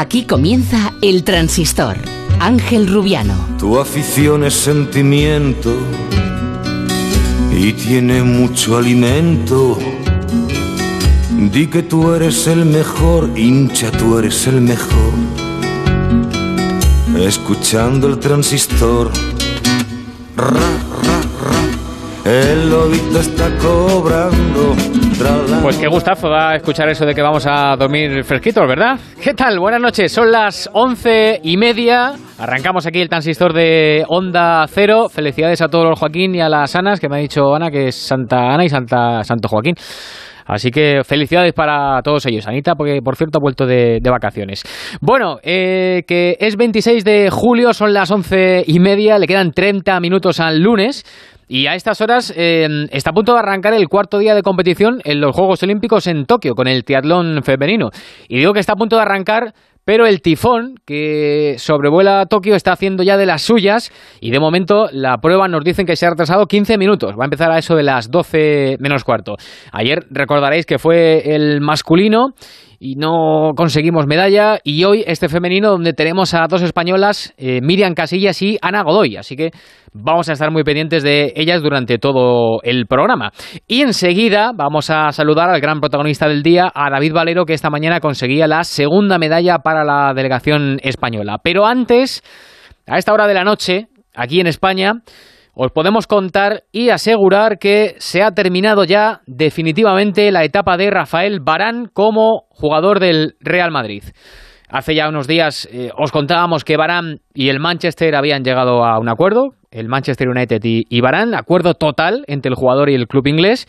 Aquí comienza El Transistor. Ángel Rubiano. Tu afición es sentimiento y tiene mucho alimento. Di que tú eres el mejor, hincha, tú eres el mejor. Escuchando el transistor. Ra, ra, ra. El lobito está cobrando. Pues qué gustazo da escuchar eso de que vamos a dormir fresquitos, ¿verdad? ¿Qué tal? Buenas noches, son las once y media. Arrancamos aquí el transistor de Onda Cero. Felicidades a todos los Joaquín y a las Anas, que me ha dicho Ana que es Santa Ana y Santa Santo Joaquín. Así que felicidades para todos ellos. Anita, porque por cierto ha vuelto de, vacaciones. Bueno, eh, que es 26 de julio, son las once y media, le quedan 30 minutos al lunes. Y a estas horas eh, está a punto de arrancar el cuarto día de competición en los Juegos Olímpicos en Tokio con el triatlón femenino. Y digo que está a punto de arrancar pero el tifón que sobrevuela Tokio está haciendo ya de las suyas y de momento la prueba nos dicen que se ha retrasado 15 minutos. Va a empezar a eso de las 12 menos cuarto. Ayer recordaréis que fue el masculino y no conseguimos medalla. Y hoy este femenino donde tenemos a dos españolas, eh, Miriam Casillas y Ana Godoy. Así que vamos a estar muy pendientes de ellas durante todo el programa. Y enseguida vamos a saludar al gran protagonista del día, a David Valero, que esta mañana conseguía la segunda medalla para la delegación española. Pero antes, a esta hora de la noche, aquí en España, os podemos contar y asegurar que se ha terminado ya definitivamente la etapa de Rafael Barán como jugador del Real Madrid. Hace ya unos días eh, os contábamos que Barán y el Manchester habían llegado a un acuerdo, el Manchester United y, y Barán, acuerdo total entre el jugador y el club inglés.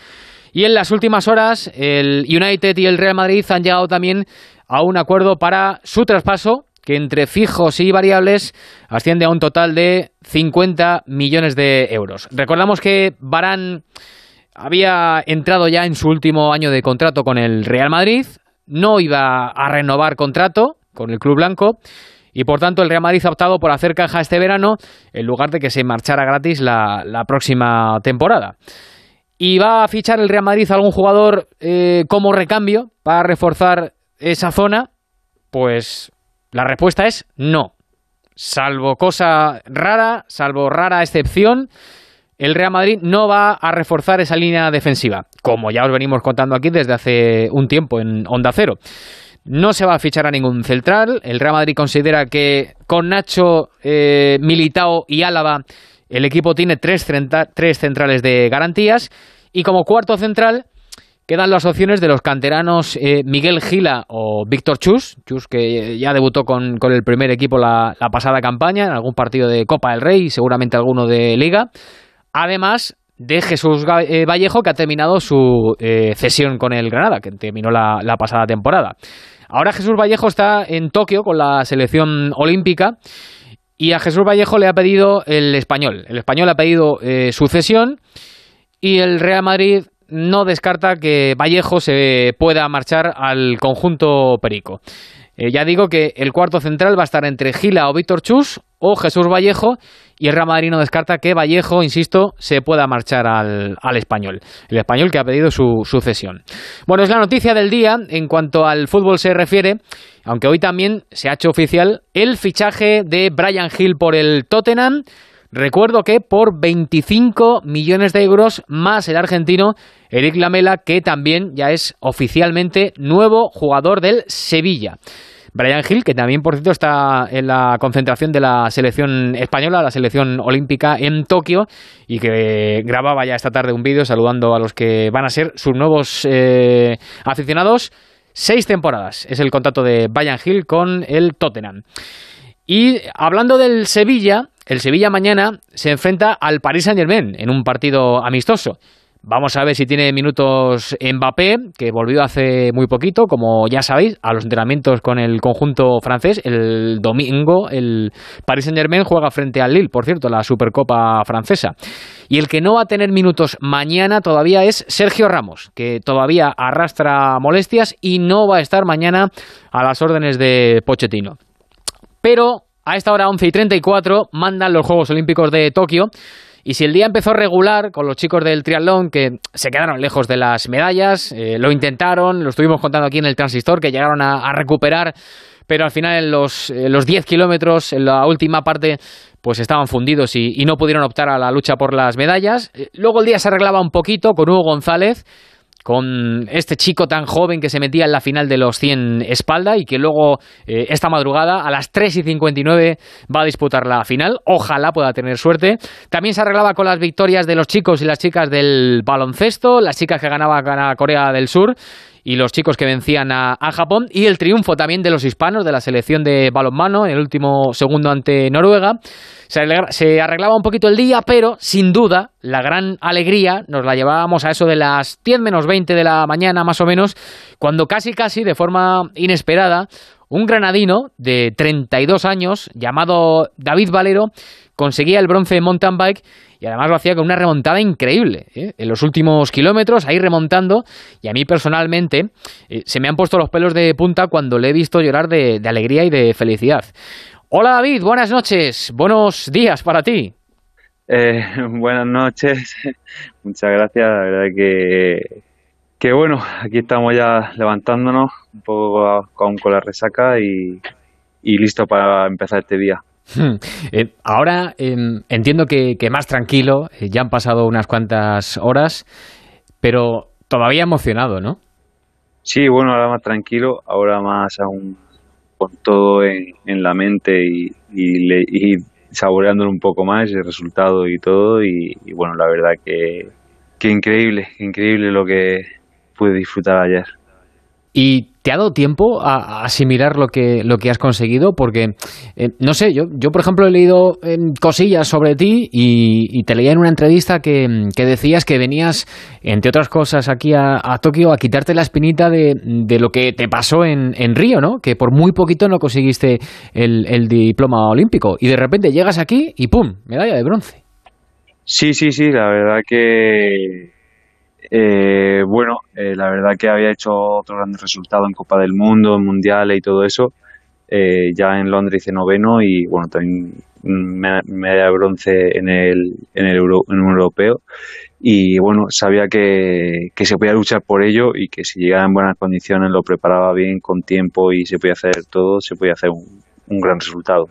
Y en las últimas horas el United y el Real Madrid han llegado también a un acuerdo para su traspaso que entre fijos y variables asciende a un total de 50 millones de euros. Recordamos que Barán había entrado ya en su último año de contrato con el Real Madrid, no iba a renovar contrato con el Club Blanco y por tanto el Real Madrid ha optado por hacer caja este verano en lugar de que se marchara gratis la, próxima temporada. ¿Y va a fichar el Real Madrid a algún jugador eh, como recambio para reforzar esa zona? Pues la respuesta es no. Salvo cosa rara, salvo rara excepción, el Real Madrid no va a reforzar esa línea defensiva, como ya os venimos contando aquí desde hace un tiempo en Onda Cero. No se va a fichar a ningún central. El Real Madrid considera que con Nacho, eh, Militao y Álava el equipo tiene tres, tres centrales de garantías. Y como cuarto central Quedan las opciones de los canteranos eh, Miguel Gila o Víctor Chus, Chus que ya debutó con, con el primer equipo la, la, pasada campaña, en algún partido de Copa del Rey y seguramente alguno de Liga. Además de Jesús eh, Vallejo, que ha terminado su eh, cesión con el Granada, que terminó la, la pasada temporada. Ahora Jesús Vallejo está en Tokio con la selección olímpica. Y a Jesús Vallejo le ha pedido el español. El español ha pedido eh, su cesión y el Real Madrid no descarta que Vallejo se pueda marchar al conjunto Perico. Eh, ya digo que el cuarto central va a estar entre Gila o Víctor Chus o Jesús Vallejo y el Real Madrid no descarta que Vallejo, insisto, se pueda marchar al, al español. El español que ha pedido su, su, cesión. Bueno, es la noticia del día en cuanto al fútbol se refiere, aunque hoy también se ha hecho oficial el fichaje de Brian Hill por el Tottenham. Recuerdo que por 25 millones de euros más el argentino Eric Lamela, que también ya es oficialmente nuevo jugador del Sevilla. Brian Hill, que también, por cierto, está en la concentración de la selección española, la selección olímpica en Tokio, y que grababa ya esta tarde un vídeo saludando a los que van a ser sus nuevos eh, aficionados. Seis temporadas es el contrato de Brian Hill con el Tottenham. Y hablando del Sevilla, el Sevilla mañana se enfrenta al Paris Saint-Germain en un partido amistoso. Vamos a ver si tiene minutos Mbappé, que volvió hace muy poquito, como ya sabéis, a los entrenamientos con el conjunto francés. El domingo el Paris Saint-Germain juega frente al Lille, por cierto, la Supercopa francesa. Y el que no va a tener minutos mañana todavía es Sergio Ramos, que todavía arrastra molestias y no va a estar mañana a las órdenes de Pochettino. Pero a esta hora 11 y 34 mandan los Juegos Olímpicos de Tokio. Y si el día empezó regular con los chicos del triatlón que se quedaron lejos de las medallas, eh, lo intentaron, lo estuvimos contando aquí en el transistor, que llegaron a, recuperar pero al final en los, los 10 kilómetros, en la última parte, pues estaban fundidos y, y, no pudieron optar a la lucha por las medallas. Luego el día se arreglaba un poquito con Hugo González, con este chico tan joven que se metía en la final de los 100 espalda y que luego eh, esta madrugada a las 3 y 59 va a disputar la final. Ojalá pueda tener suerte. También se arreglaba con las victorias de los chicos y las chicas del baloncesto, las chicas que ganaban a Corea del Sur y los chicos que vencían a, Japón y el triunfo también de los hispanos de la selección de balonmano en el último segundo ante Noruega. Se, arreglaba un poquito el día, pero sin duda la gran alegría nos la llevábamos a eso de las 10 menos 20 de la mañana más o menos, cuando casi casi de forma inesperada un granadino de 32 años llamado David Valero conseguía el bronce en mountain bike y además lo hacía con una remontada increíble. ¿eh? En los últimos kilómetros, ahí remontando, y a mí personalmente eh, se me han puesto los pelos de punta cuando le he visto llorar de, alegría y de felicidad. Hola David, buenas noches, buenos días para ti. Eh, buenas noches, muchas gracias, la verdad que, que bueno, aquí estamos ya levantándonos un poco con, con la resaca y, y listo para empezar este día. Hmm. Eh, ahora em, entiendo que, más tranquilo, eh, ya han pasado unas cuantas horas, pero todavía emocionado, ¿no? Sí, bueno, ahora más tranquilo, ahora más aún con todo en, la mente y, y, saboreándolo un poco más el resultado y todo. Y, bueno, la verdad que, que increíble, increíble lo que pude disfrutar ayer. ¿Y te ha dado tiempo a, asimilar lo que, lo que has conseguido? Porque, eh, no sé, yo, yo por ejemplo he leído em, cosillas sobre ti y, te leía en una entrevista que, decías que venías, entre otras cosas, aquí a, Tokio a quitarte la espinita de, lo que te pasó en, en, Río, ¿no? Que por muy poquito no conseguiste el, el diploma olímpico y de repente llegas aquí y ¡pum! Medalla de bronce. Sí, sí, sí, la verdad que eh, bueno, eh, la verdad que había hecho otro gran resultado en Copa del Mundo, en Mundiales y todo eso. Eh, ya en Londres hice noveno y bueno, también medalla de bronce en el, en el en un europeo. Y bueno, sabía que, que se podía luchar por ello y que si llegaba en buenas condiciones, lo preparaba bien, con tiempo y se podía hacer todo, se podía hacer un gran resultado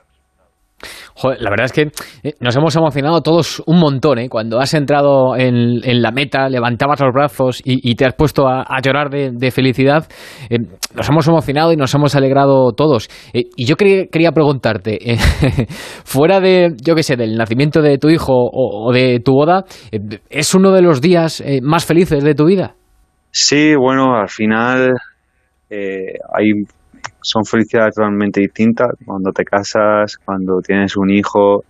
la verdad es que eh, nos hemos emocionado todos un montón, ¿eh? Cuando has entrado en, la meta, levantabas los brazos y, te has puesto a, llorar de, felicidad, eh, nos hemos emocionado y nos hemos alegrado todos. Eh, y yo quería, preguntarte, fuera de, yo qué sé, del nacimiento de tu hijo o, de tu boda, ¿es uno de los días más felices de tu vida? Sí, bueno, al final hay son felicidades totalmente distintas. Cuando te casas, cuando tienes un hijo,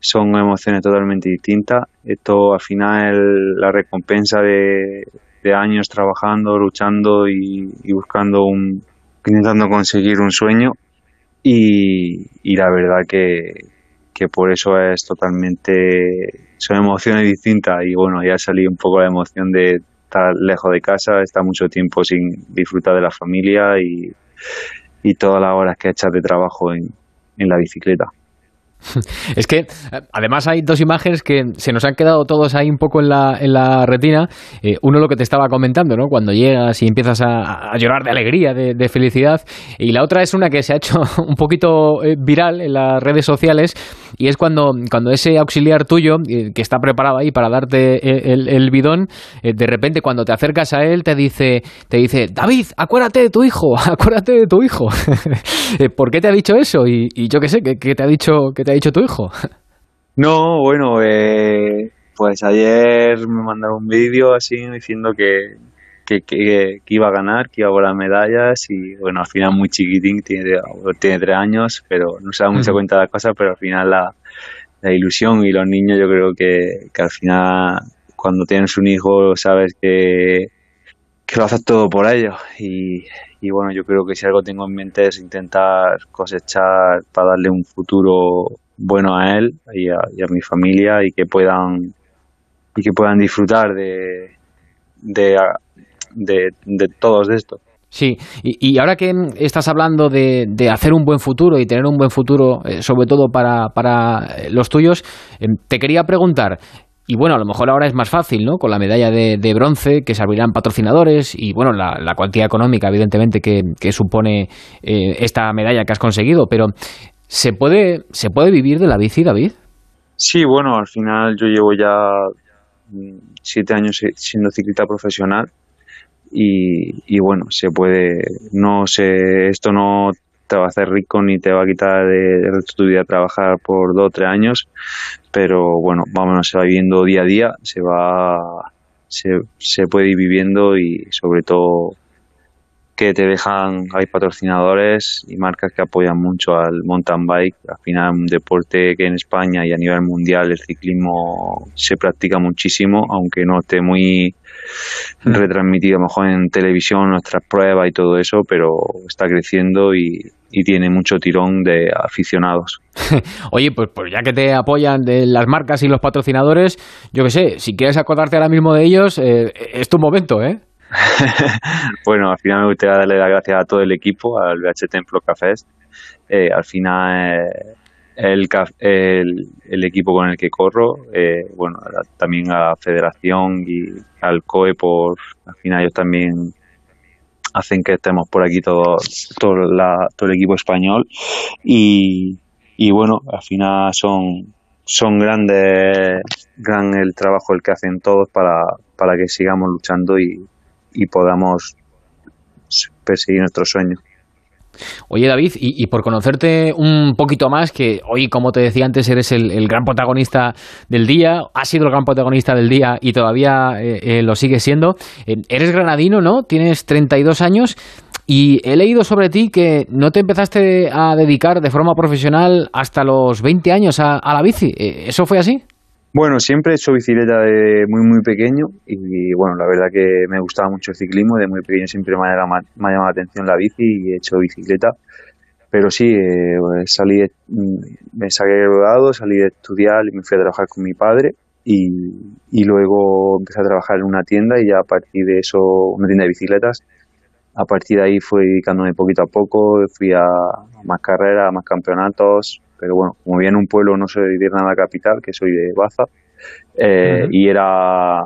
son emociones totalmente distintas. Esto al final la recompensa de, años trabajando, luchando y, buscando un, intentando conseguir un sueño. Y, la verdad que, que por eso es totalmente, son emociones distintas y bueno, ya salí un poco la emoción de estar lejos de casa, estar mucho tiempo sin disfrutar de la familia y, y todas las horas que echas de trabajo en, en la bicicleta. Es que además hay dos imágenes que se nos han quedado todos ahí un poco en la, en la retina. Eh, uno lo que te estaba comentando, ¿no? Cuando llegas y empiezas a, llorar de alegría, de, felicidad. Y la otra es una que se ha hecho un poquito eh, viral en las redes sociales y es cuando, cuando ese auxiliar tuyo, eh, que está preparado ahí para darte el, bidón, de repente cuando te acercas a él te dice, te dice, David, acuérdate de tu hijo, acuérdate de tu hijo. ¿Por qué te ha dicho eso? Y, yo qué sé, ¿qué, te ha dicho, qué te ha dicho tu hijo? No, bueno, eh, pues ayer me mandaron un vídeo así diciendo que, que, que, iba a ganar, que iba a volar medallas y bueno, al final muy chiquitín, tiene, tiene tres años, pero no se da mucha cuenta de las cosas, pero al final la, la ilusión y los niños yo creo que, que al final cuando tienes un hijo sabes que, que lo haces todo por ellos y, y bueno, yo creo que si algo tengo en mente es intentar cosechar para darle un futuro bueno a él y a, mi familia y que puedan y que puedan disfrutar de de, de, todos de esto. Sí, y, ahora que estás hablando de, de, hacer un buen futuro y tener un buen futuro, eh, sobre todo para, para los tuyos, eh, te quería preguntar, y bueno, a lo mejor ahora es más fácil, ¿no? Con la medalla de, bronce que se abrirán patrocinadores y bueno, la, la cuantía económica, evidentemente, que, que supone eh, esta medalla que has conseguido. Pero, ¿se puede, ¿se puede vivir de la bici, David? Sí, bueno, al final yo llevo ya mm, siete años siendo ciclista profesional y, y bueno, se puede, no sé, esto no te va a hacer rico ni te va a quitar de, tu vida trabajar por dos o tres años, pero bueno, vamos, se va viviendo día a día, se va, se, se puede ir viviendo y sobre todo que te dejan, hay patrocinadores y marcas que apoyan mucho al mountain bike. Al final, un deporte que en España y a nivel mundial el ciclismo se practica muchísimo, aunque no esté muy hmm. retransmitido a lo mejor en televisión, nuestras pruebas y todo eso, pero está creciendo y, tiene mucho tirón de aficionados. Oye, pues, pues ya que te apoyan de las marcas y los patrocinadores, yo que sé, si quieres acordarte ahora mismo de ellos, eh, es tu momento, ¿eh? bueno, al final me gustaría darle las gracias a todo el equipo, al BH Templo Cafés. Eh, al final, eh, el, equipo con el que corro, eh, bueno, también a la federación y al COE, por al final ellos también hacen que estemos por aquí todo, todo el equipo español. Y, y bueno, al final son, son grandes, gran el trabajo el que hacen todos para, para que sigamos luchando y, y podamos perseguir nuestros sueños. Oye David, y, por conocerte un poquito más, que hoy, como te decía antes, eres el, gran protagonista del día, has sido el gran protagonista del día y todavía eh, eh, lo sigues siendo. Eh, eres granadino, ¿no? Tienes 32 años y he leído sobre ti que no te empezaste a dedicar de forma profesional hasta los 20 años a la bici. ¿Eso fue así? Bueno, siempre he hecho bicicleta de muy, muy pequeño y, bueno, la verdad que me gustaba mucho el ciclismo. De muy pequeño siempre me ha llamado, me ha llamado la atención la bici y he hecho bicicleta. Pero sí, eh, salí, mm, me saqué graduado, salí de estudiar y me fui a trabajar con mi padre y, y luego empecé a trabajar en una tienda y ya a partir de eso, una tienda de bicicletas, a partir de ahí fui dedicándome poquito a poco, fui a más carreras, a más campeonatos, pero bueno, como viene en un pueblo no soy de nada capital, que soy de Baza, eh, y era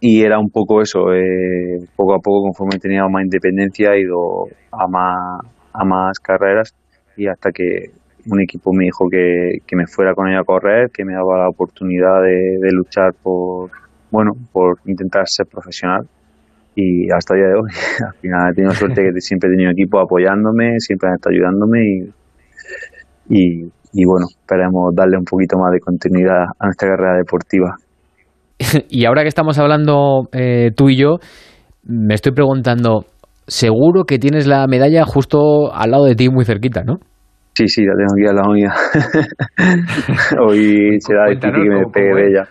y era un poco eso, eh, poco a poco conforme tenía más independencia he ido a más, a más carreras y hasta que un equipo me dijo que, que me fuera con ella a correr, que me daba la oportunidad de, de luchar por, bueno, por intentar ser profesional y hasta el día de hoy. Al final he tenido suerte que siempre he tenido equipo apoyándome, siempre han estado ayudándome y, y, bueno, esperemos darle un poquito más de continuidad a nuestra carrera deportiva. y ahora que estamos hablando eh, tú y yo, me estoy preguntando, seguro que tienes la medalla justo al lado de ti, muy cerquita, ¿no? Sí, sí, la tengo aquí al lado mía. Hoy será difícil que me pegue de ella.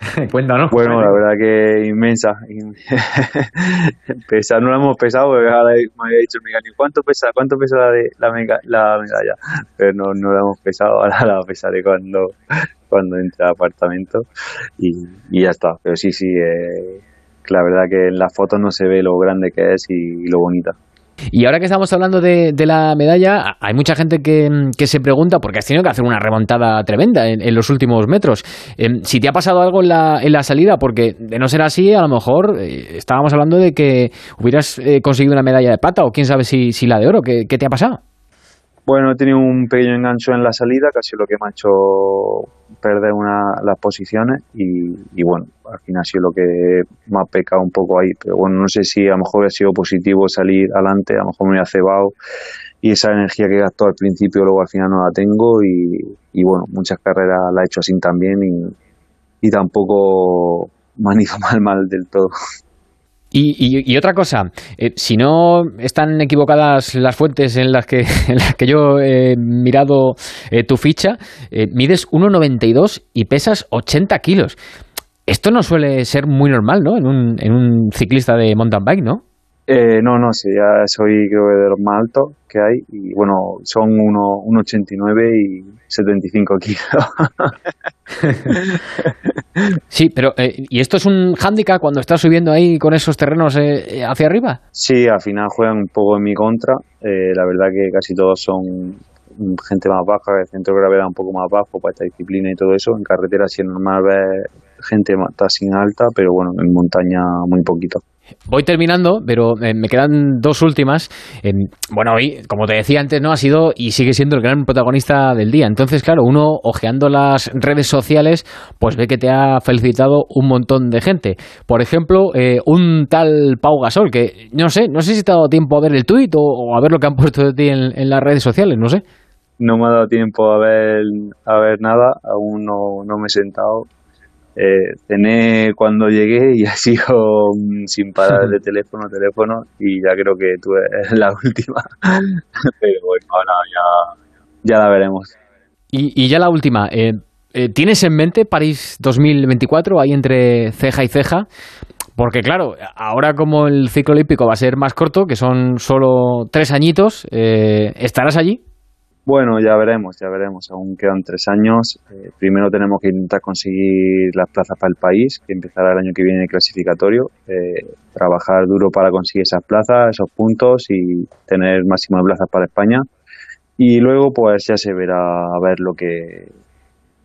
Cuéntanos. Bueno, la verdad que inmensa. Pesa, no la hemos pesado, porque ahora me había dicho Miguel, ¿cuánto pesa, cuánto pesa la, de, la, la medalla? Pero no, no la hemos pesado, ahora la pesaré cuando, cuando entre al apartamento y, y ya está. Pero sí, sí, eh, la verdad que en las fotos no se ve lo grande que es y lo bonita. Y ahora que estamos hablando de, la medalla, hay mucha gente que, se pregunta, porque has tenido que hacer una remontada tremenda en, los últimos metros, em, si te ha pasado algo en la, en la salida, porque de no ser así, a lo mejor eh, estábamos hablando de que hubieras eh, conseguido una medalla de plata o quién sabe si, si la de oro. ¿Qué, ¿Qué te ha pasado? Bueno, he tenido un pequeño engancho en la salida, casi lo que me ha hecho perder una, las posiciones y, bueno, al final ha sido lo que me ha pecado un poco ahí, pero bueno, no sé si a lo mejor ha sido positivo salir adelante, a lo mejor me ha cebado y esa energía que gastó al principio luego al final no la tengo y, bueno, muchas carreras la he hecho así también y, y tampoco me han ido mal mal del todo. Y, otra cosa, eh, si no están equivocadas las fuentes en las que, en las que yo he mirado eh, tu ficha, eh, mides 1,92 y pesas 80 kilos. Esto no suele ser muy normal, ¿no? En un, en un ciclista de mountain bike, ¿no? Eh, no, no, sí, ya soy creo de los más altos que hay y bueno, son 1,89 y 75 kilos. sí, pero eh, ¿y esto es un hándicap cuando estás subiendo ahí con esos terrenos eh, hacia arriba? Sí, al final juegan un poco en mi contra. la verdad que casi todos son gente más baja, el centro de gravedad un poco más bajo para esta disciplina y todo eso. En carretera sí es normal ver gente sin alta, pero bueno, en montaña muy poquito. Voy terminando, pero eh, me quedan dos últimas. bueno, hoy, como te decía antes, no ha sido y sigue siendo el gran protagonista del día. Entonces, claro, uno ojeando las redes sociales, pues ve que te ha felicitado un montón de gente. Por ejemplo, eh, un tal Pau Gasol, que no sé, no sé si te ha dado tiempo a ver el tuit o, a ver lo que han puesto de ti en, las redes sociales, no sé. No me ha dado tiempo a ver, a ver nada, aún no, no me he sentado eh, cené cuando llegué y ha sido sin parar de teléfono, teléfono y ya creo que tú eres la última. Pero bueno, ahora ya, ya la veremos. Y, ya la última, eh, eh, ¿tienes en mente París 2024 ahí entre ceja y ceja? Porque claro, ahora como el ciclo olímpico va a ser más corto, que son solo tres añitos, eh, ¿estarás allí? Bueno, ya veremos, ya veremos. Aún quedan tres años. Eh, primero tenemos que intentar conseguir las plazas para el país, que empezará el año que viene el clasificatorio. Eh, trabajar duro para conseguir esas plazas, esos puntos y tener máximo de plazas para España. Y luego, pues ya se verá a ver lo que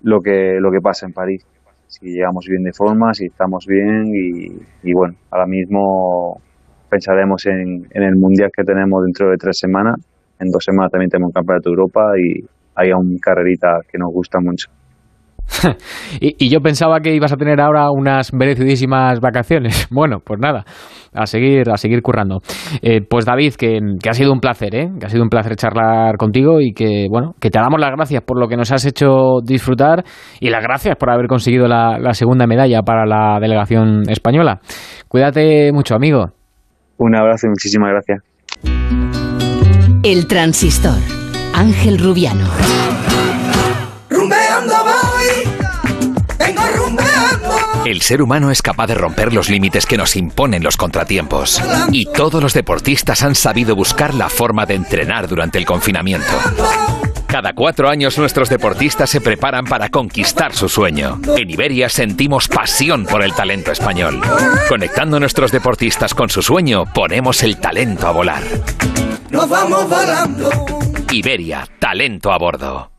lo que lo que pasa en París. Si llegamos bien de forma, si estamos bien y, bueno, ahora mismo pensaremos en, en el mundial que tenemos dentro de tres semanas en dos semanas también tenemos un campeonato de Europa y hay aún carrerita que nos gusta mucho. y, yo pensaba que ibas a tener ahora unas merecidísimas vacaciones. Bueno, pues nada, a seguir, a seguir currando. Eh, pues David, que, ha sido un placer, ¿eh? que ha sido un placer charlar contigo y que bueno, que te damos las gracias por lo que nos has hecho disfrutar y las gracias por haber conseguido la, la segunda medalla para la delegación española. Cuídate mucho, amigo. Un abrazo y muchísimas gracias. El transistor. Ángel Rubiano. El ser humano es capaz de romper los límites que nos imponen los contratiempos. Y todos los deportistas han sabido buscar la forma de entrenar durante el confinamiento. Cada cuatro años nuestros deportistas se preparan para conquistar su sueño. En Iberia sentimos pasión por el talento español. Conectando nuestros deportistas con su sueño, ponemos el talento a volar nos vamos volando. Iberia, talento a bordo.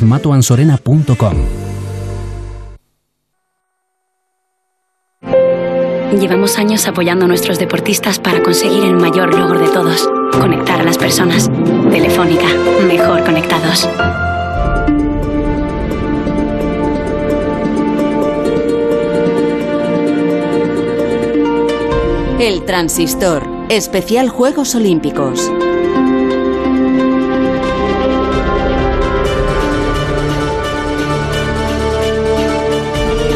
matoansorena.com. Llevamos años apoyando a nuestros deportistas para conseguir el mayor logro de todos, conectar a las personas. Telefónica, mejor conectados. El transistor, especial Juegos Olímpicos.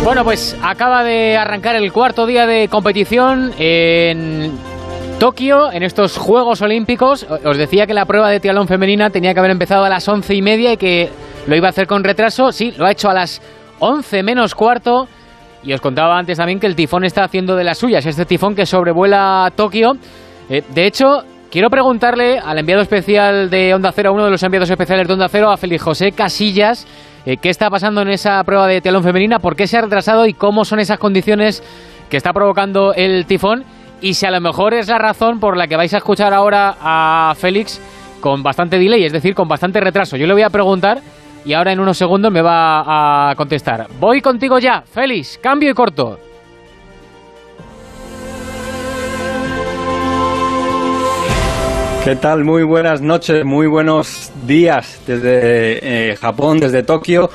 Bueno, pues acaba de arrancar el cuarto día de competición en Tokio, en estos Juegos Olímpicos. Os decía que la prueba de tialón femenina tenía que haber empezado a las once y media y que lo iba a hacer con retraso. Sí, lo ha hecho a las once menos cuarto. Y os contaba antes también que el tifón está haciendo de las suyas. Este tifón que sobrevuela Tokio. Eh, de hecho, quiero preguntarle al enviado especial de Onda Cero, a uno de los enviados especiales de Onda Cero, a Félix José Casillas eh, ¿Qué está pasando en esa prueba de telón femenina? ¿Por qué se ha retrasado y cómo son esas condiciones que está provocando el tifón? Y si a lo mejor es la razón por la que vais a escuchar ahora a Félix con bastante delay, es decir, con bastante retraso. Yo le voy a preguntar y ahora en unos segundos me va a contestar. Voy contigo ya, Félix, cambio y corto. ¿Qué tal? Muy buenas noches, muy buenos días desde eh, Japón, desde Tokio.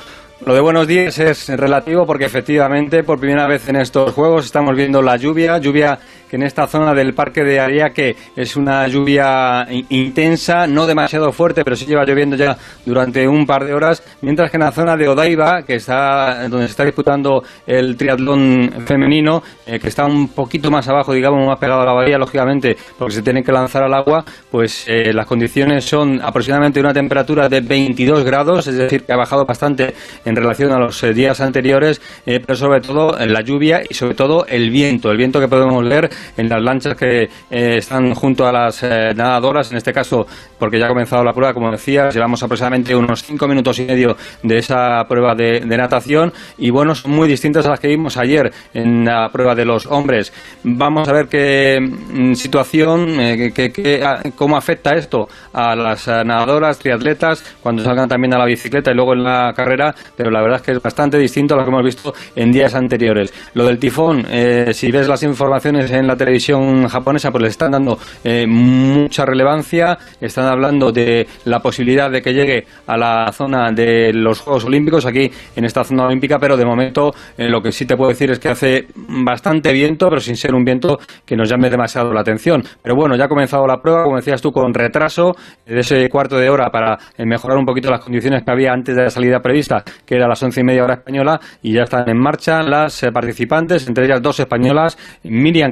Lo de buenos días es relativo porque efectivamente por primera vez en estos juegos estamos viendo la lluvia, lluvia que en esta zona del parque de Ariake es una lluvia intensa, no demasiado fuerte, pero sí lleva lloviendo ya durante un par de horas, mientras que en la zona de Odaiba, que está donde se está disputando el triatlón femenino, eh, que está un poquito más abajo, digamos, más pegado a la bahía, lógicamente, porque se tiene que lanzar al agua, pues eh, las condiciones son aproximadamente una temperatura de 22 grados, es decir, que ha bajado bastante en relación a los eh, días anteriores, pero sobre todo la lluvia y sobre todo el viento, el viento que podemos ver en las lanchas que eh, están junto a las eh, nadadoras, en este caso, porque ya ha comenzado la prueba, como decía, llevamos aproximadamente unos cinco minutos y medio de esa prueba de, natación y bueno, son muy distintas a las que vimos ayer en la prueba de los hombres. Vamos a ver qué mm, situación, eh, cómo afecta esto a las nadadoras, triatletas, cuando salgan también a la bicicleta y luego en la carrera, pero la verdad es que es bastante distinto a lo que hemos visto en días anteriores. Lo del tifón, si ves las informaciones en la televisión japonesa pues le están dando eh, mucha relevancia, están hablando de la posibilidad de que llegue a la zona de los Juegos Olímpicos, aquí en esta zona olímpica, pero de momento eh, lo que sí te puedo decir es que hace bastante viento, pero sin ser un viento que nos llame demasiado la atención. Pero bueno, ya ha comenzado la prueba, como decías tú, con retraso de ese cuarto de hora para eh, mejorar un poquito las condiciones que había antes de la salida prevista, que era a las once y media hora española, y ya están en marcha las participantes, entre ellas dos españolas, Miriam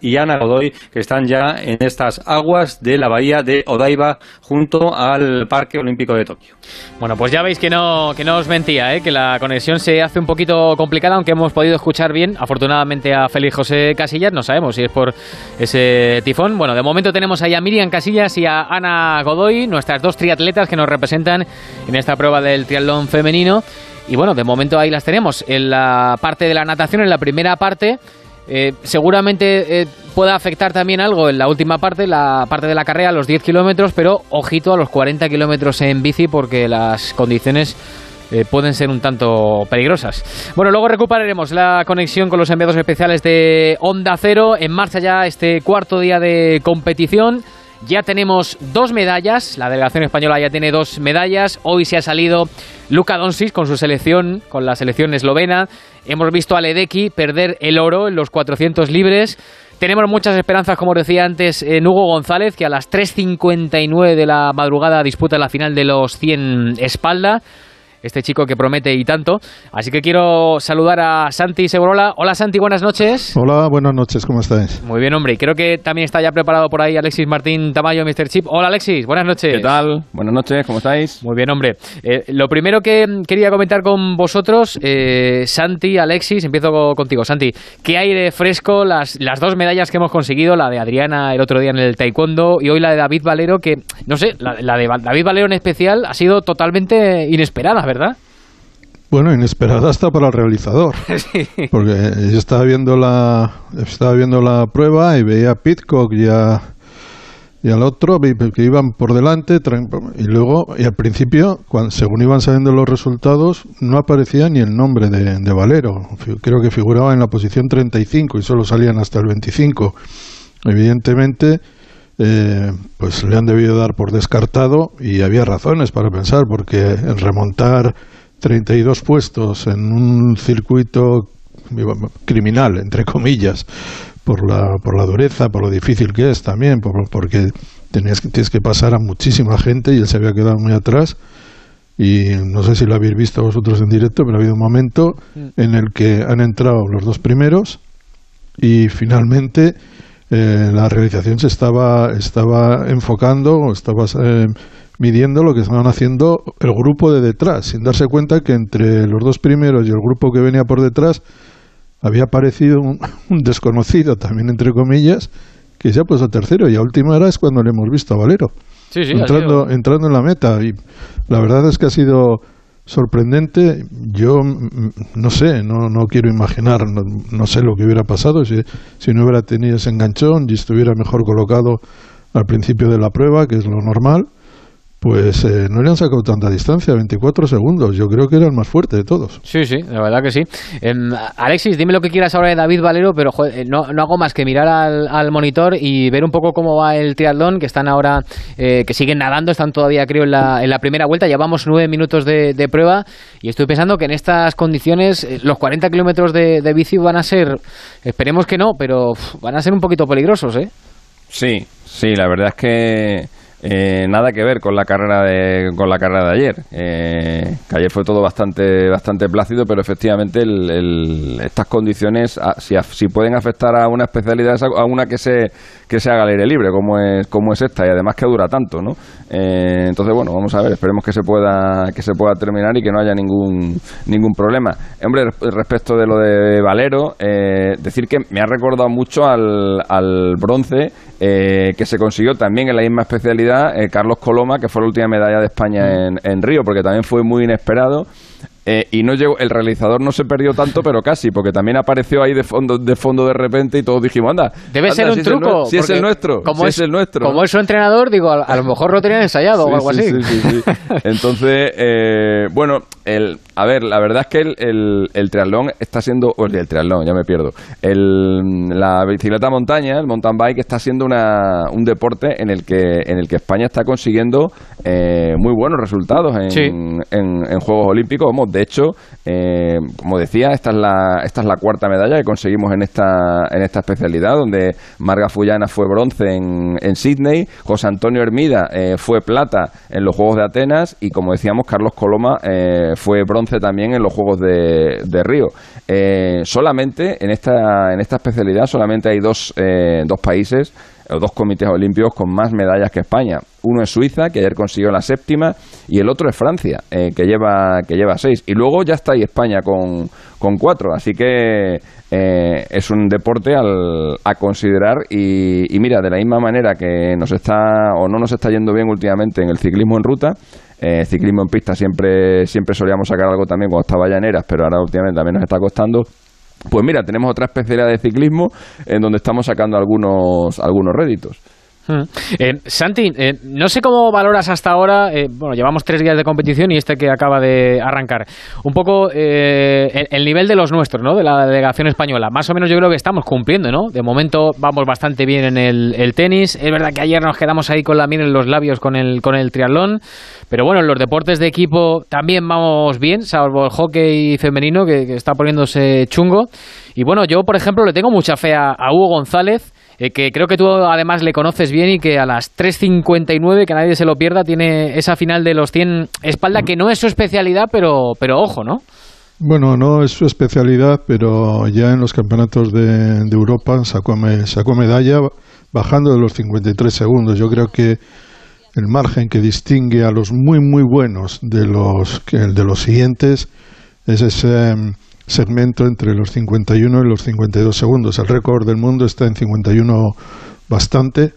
Y Ana Godoy, que están ya en estas aguas de la bahía de Odaiba junto al Parque Olímpico de Tokio. Bueno, pues ya veis que no, que no os mentía, ¿eh? que la conexión se hace un poquito complicada, aunque hemos podido escuchar bien, afortunadamente, a Félix José Casillas. No sabemos si es por ese tifón. Bueno, de momento tenemos ahí a Miriam Casillas y a Ana Godoy, nuestras dos triatletas que nos representan en esta prueba del triatlón femenino. Y bueno, de momento ahí las tenemos. En la parte de la natación, en la primera parte, eh, seguramente eh, pueda afectar también algo en la última parte, la parte de la carrera, los 10 kilómetros, pero ojito a los 40 kilómetros en bici porque las condiciones eh, pueden ser un tanto peligrosas. Bueno, luego recuperaremos la conexión con los enviados especiales de Onda Cero. En marcha ya este cuarto día de competición. Ya tenemos dos medallas, la delegación española ya tiene dos medallas. Hoy se ha salido Luka Doncic con su selección, con la selección eslovena. Hemos visto a Ledecky perder el oro en los 400 libres. Tenemos muchas esperanzas, como decía antes, en Hugo González, que a las 3.59 de la madrugada disputa la final de los 100 espalda este chico que promete y tanto. Así que quiero saludar a Santi Segurola. Hola Santi, buenas noches. Hola, buenas noches, ¿cómo estáis? Muy bien, hombre. Y creo que también está ya preparado por ahí Alexis Martín Tamayo, Mr. Chip. Hola Alexis, buenas noches. ¿Qué tal? Buenas noches, ¿cómo estáis? Muy bien, hombre. Eh, lo primero que quería comentar con vosotros, eh, Santi, Alexis, empiezo contigo. Santi, ¿qué de fresco las, las dos medallas que hemos conseguido? La de Adriana el otro día en el taekwondo y hoy la de David Valero, que, no sé, la, la de David Valero en especial ha sido totalmente inesperada, ¿verdad? Bueno, inesperada hasta para el realizador. Porque yo estaba viendo la, estaba viendo la prueba y veía a Pitcock y, y al otro que iban por delante y luego, y al principio, cuando, según iban saliendo los resultados, no aparecía ni el nombre de, Valero. Creo que figuraba en la posición 35 y solo salían hasta el 25. Evidentemente, eh, pues le han debido dar por descartado y había razones para pensar, porque remontar 32 puestos en un circuito criminal, entre comillas, por la, por la dureza, por lo difícil que es también, porque tenías, tienes que pasar a muchísima gente y él se había quedado muy atrás. Y no sé si lo habéis visto vosotros en directo, pero ha habido un momento en el que han entrado los dos primeros y finalmente eh, la realización se estaba, estaba enfocando, estaba eh, midiendo lo que estaban haciendo el grupo de detrás, sin darse cuenta que entre los dos primeros y el grupo que venía por detrás había aparecido un, desconocido, también entre comillas, que se ha puesto tercero y a última hora es cuando le hemos visto a Valero. entrando, entrando en la meta y la verdad es que ha sido sorprendente. Yo no sé, no, no quiero imaginar, no, sé lo que hubiera pasado si, si no hubiera tenido ese enganchón y estuviera mejor colocado al principio de la prueba, que es lo normal pues eh, no le han sacado tanta distancia, 24 segundos. Yo creo que era el más fuerte de todos. Sí, sí, la verdad que sí. Em, Alexis, dime lo que quieras ahora de David Valero, pero eh, no, hago más que mirar al, monitor y ver un poco cómo va el triatlón, que están ahora, eh, que siguen nadando, están todavía creo en la, en la primera vuelta, llevamos nueve minutos de, prueba y estoy pensando que en estas condiciones los 40 kilómetros de, de, bici van a ser, esperemos que no, pero van a ser un poquito peligrosos, ¿eh? Sí, sí, la verdad es que eh, nada que ver con la carrera de, con la carrera de ayer. Eh, que ayer fue todo bastante, bastante plácido, pero efectivamente estas condiciones, ah, si, si, pueden afectar a una especialidad, a una que se, que se haga al aire libre, como es, como es esta, y además que dura tanto, ¿no? Eh, entonces, bueno, vamos a ver, esperemos que se pueda, que se pueda terminar y que no haya ningún, ningún problema. Hombre, respecto de lo de Valero, decir que me ha recordado mucho al, al bronce que se consiguió también en la misma especialidad eh, Carlos Coloma, que fue la última medalla de España mm. en, en Río, porque también fue muy inesperado. Eh, y no llegó, el realizador no se perdió tanto, pero casi, porque también apareció ahí de fondo de, fondo de repente y todos dijimos, anda. Debe ser un truco. si es el nuestro. Como es, el nuestro. Como es su entrenador, digo, a, lo mejor lo tenían ensayado o algo así. Entonces, eh, bueno, el, a ver, la verdad es que el, el, triatlón está siendo, o el, triatlón, ya me pierdo. El, la bicicleta montaña, el mountain bike, está siendo una, un deporte en el que, en el que España está consiguiendo eh, muy buenos resultados en, en, en Juegos Olímpicos. Vamos, de hecho, eh, como decía, esta es, la, esta es la cuarta medalla que conseguimos en esta, en esta especialidad, donde Marga Fullana fue bronce en, en Sydney, José Antonio Hermida eh, fue plata en los Juegos de Atenas y, como decíamos, Carlos Coloma eh, fue bronce también en los Juegos de, de Río. solamente en esta, en esta especialidad solamente hay dos, dos países dos comités olímpicos con más medallas que España. Uno es Suiza, que ayer consiguió la séptima, y el otro es Francia, eh, que, lleva, que lleva seis. Y luego ya está ahí España con, con cuatro. Así que eh, es un deporte al, a considerar. Y, mira, de la misma manera que nos está o no nos está yendo bien últimamente en el ciclismo en ruta, eh, ciclismo en pista siempre, siempre solíamos sacar algo también cuando estaba llaneras, pero ahora últimamente también nos está costando. Pues mira, tenemos otra especialidad de ciclismo en donde estamos sacando algunos, algunos réditos. Hmm. Eh, Santi, eh, no sé cómo valoras hasta ahora, eh, bueno, llevamos tres días de competición y este que acaba de arrancar, un poco el, nivel de los nuestros, ¿no? De la delegación española. Más o menos yo creo que estamos cumpliendo, ¿no? De momento vamos bastante bien en el, tenis. Es verdad que ayer nos quedamos ahí con la miel en los labios con el, con el triatlón, pero bueno, en los deportes de equipo también vamos bien, salvo el hockey femenino que, está poniéndose chungo. Y bueno, yo, por ejemplo, le tengo mucha fe a Hugo González eh, que creo que tú además le conoces bien y que a las 3.59, que nadie se lo pierda, tiene esa final de los 100 espalda, que no es su especialidad, pero, pero ojo, ¿no? Bueno, no es su especialidad, pero ya en los campeonatos de, Europa sacó, sacó medalla bajando de los 53 segundos. Yo creo que el margen que distingue a los muy, muy buenos de los, de los siguientes es ese segmento entre los 51 y los 52 segundos. El récord del mundo está en 51 bastante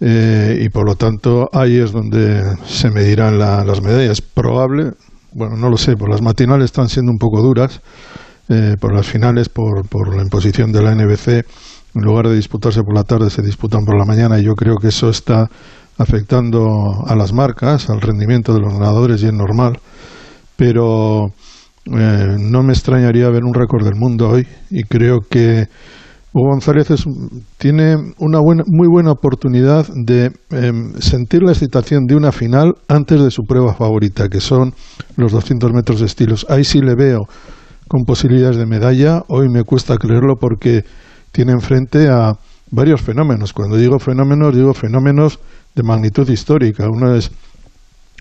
eh, y por lo tanto ahí es donde se medirán las medallas. Probable, bueno, no lo sé, por las matinales están siendo un poco duras, eh, por las finales, por, por la imposición de la NBC, en lugar de disputarse por la tarde se disputan por la mañana y yo creo que eso está afectando a las marcas, al rendimiento de los ganadores y es normal. Pero eh, no me extrañaría ver un récord del mundo hoy y creo que Hugo González tiene una buena, muy buena oportunidad de em, sentir la excitación de una final antes de su prueba favorita, que son los 200 metros de estilos. Ahí sí le veo con posibilidades de medalla. Hoy me cuesta creerlo porque tiene enfrente a varios fenómenos. Cuando digo fenómenos, digo fenómenos de magnitud histórica. Uno es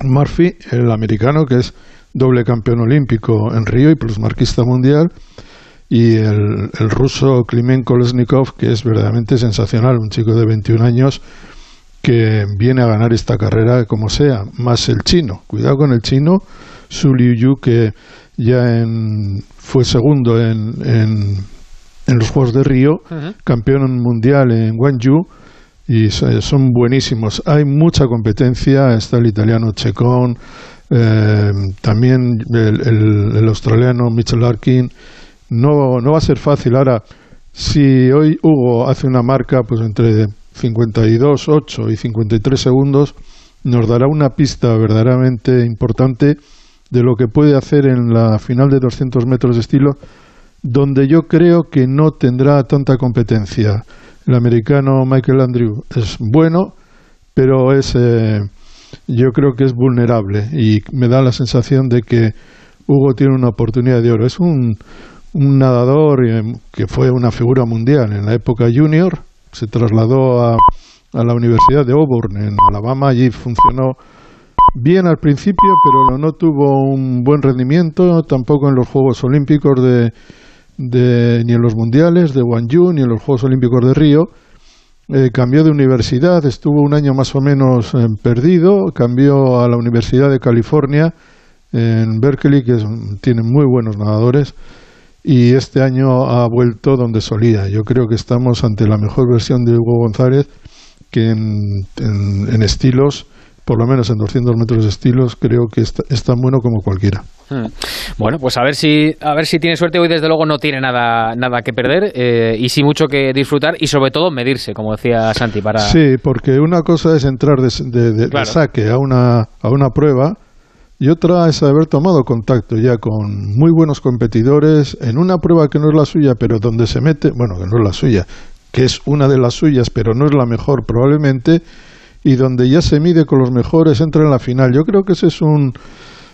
Murphy, el americano, que es doble campeón olímpico en Río y plusmarquista mundial, y el, el ruso Klimen Kolesnikov, que es verdaderamente sensacional, un chico de 21 años que viene a ganar esta carrera como sea, más el chino. Cuidado con el chino, Su Liu que ya en, fue segundo en, en, en, los Juegos de Río, campeón mundial en Guangzhou, y son buenísimos. Hay mucha competencia, está el italiano Checón, eh, también el, australiano Mitchell Larkin. No, no va a ser fácil. Ahora, si hoy Hugo hace una marca pues entre 52, 8 y 53 segundos, nos dará una pista verdaderamente importante de lo que puede hacer en la final de 200 metros de estilo, donde yo creo que no tendrá tanta competencia. El americano Michael Andrew es bueno, pero es, eh, yo creo que es vulnerable y me da la sensación de que Hugo tiene una oportunidad de oro. Es un, un nadador eh, que fue una figura mundial en la época junior, se trasladó a, a la Universidad de Auburn en Alabama, allí funcionó bien al principio, pero no tuvo un buen rendimiento, tampoco en los Juegos Olímpicos de, de ni en los Mundiales de Guangzhou, ni en los Juegos Olímpicos de Río. Eh, cambió de universidad, estuvo un año más o menos eh, perdido, cambió a la Universidad de California en Berkeley, que tiene muy buenos nadadores, y este año ha vuelto donde solía. Yo creo que estamos ante la mejor versión de Hugo González que en, estilos, por lo menos en 200 metros de estilos, creo que es tan bueno como cualquiera. Hmm. Bueno, pues a ver si a ver si tiene suerte hoy. Desde luego no tiene nada nada que perder eh, y sí mucho que disfrutar y sobre todo medirse, como decía Santi para. Sí, porque una cosa es entrar de, de, saque a una a una prueba y otra es haber tomado contacto ya con muy buenos competidores en una prueba que no es la suya, pero donde se mete, bueno, que no es la suya, que es una de las suyas, pero no es la mejor probablemente, y donde ya se mide con los mejores, entra en la final. Yo creo que ese es un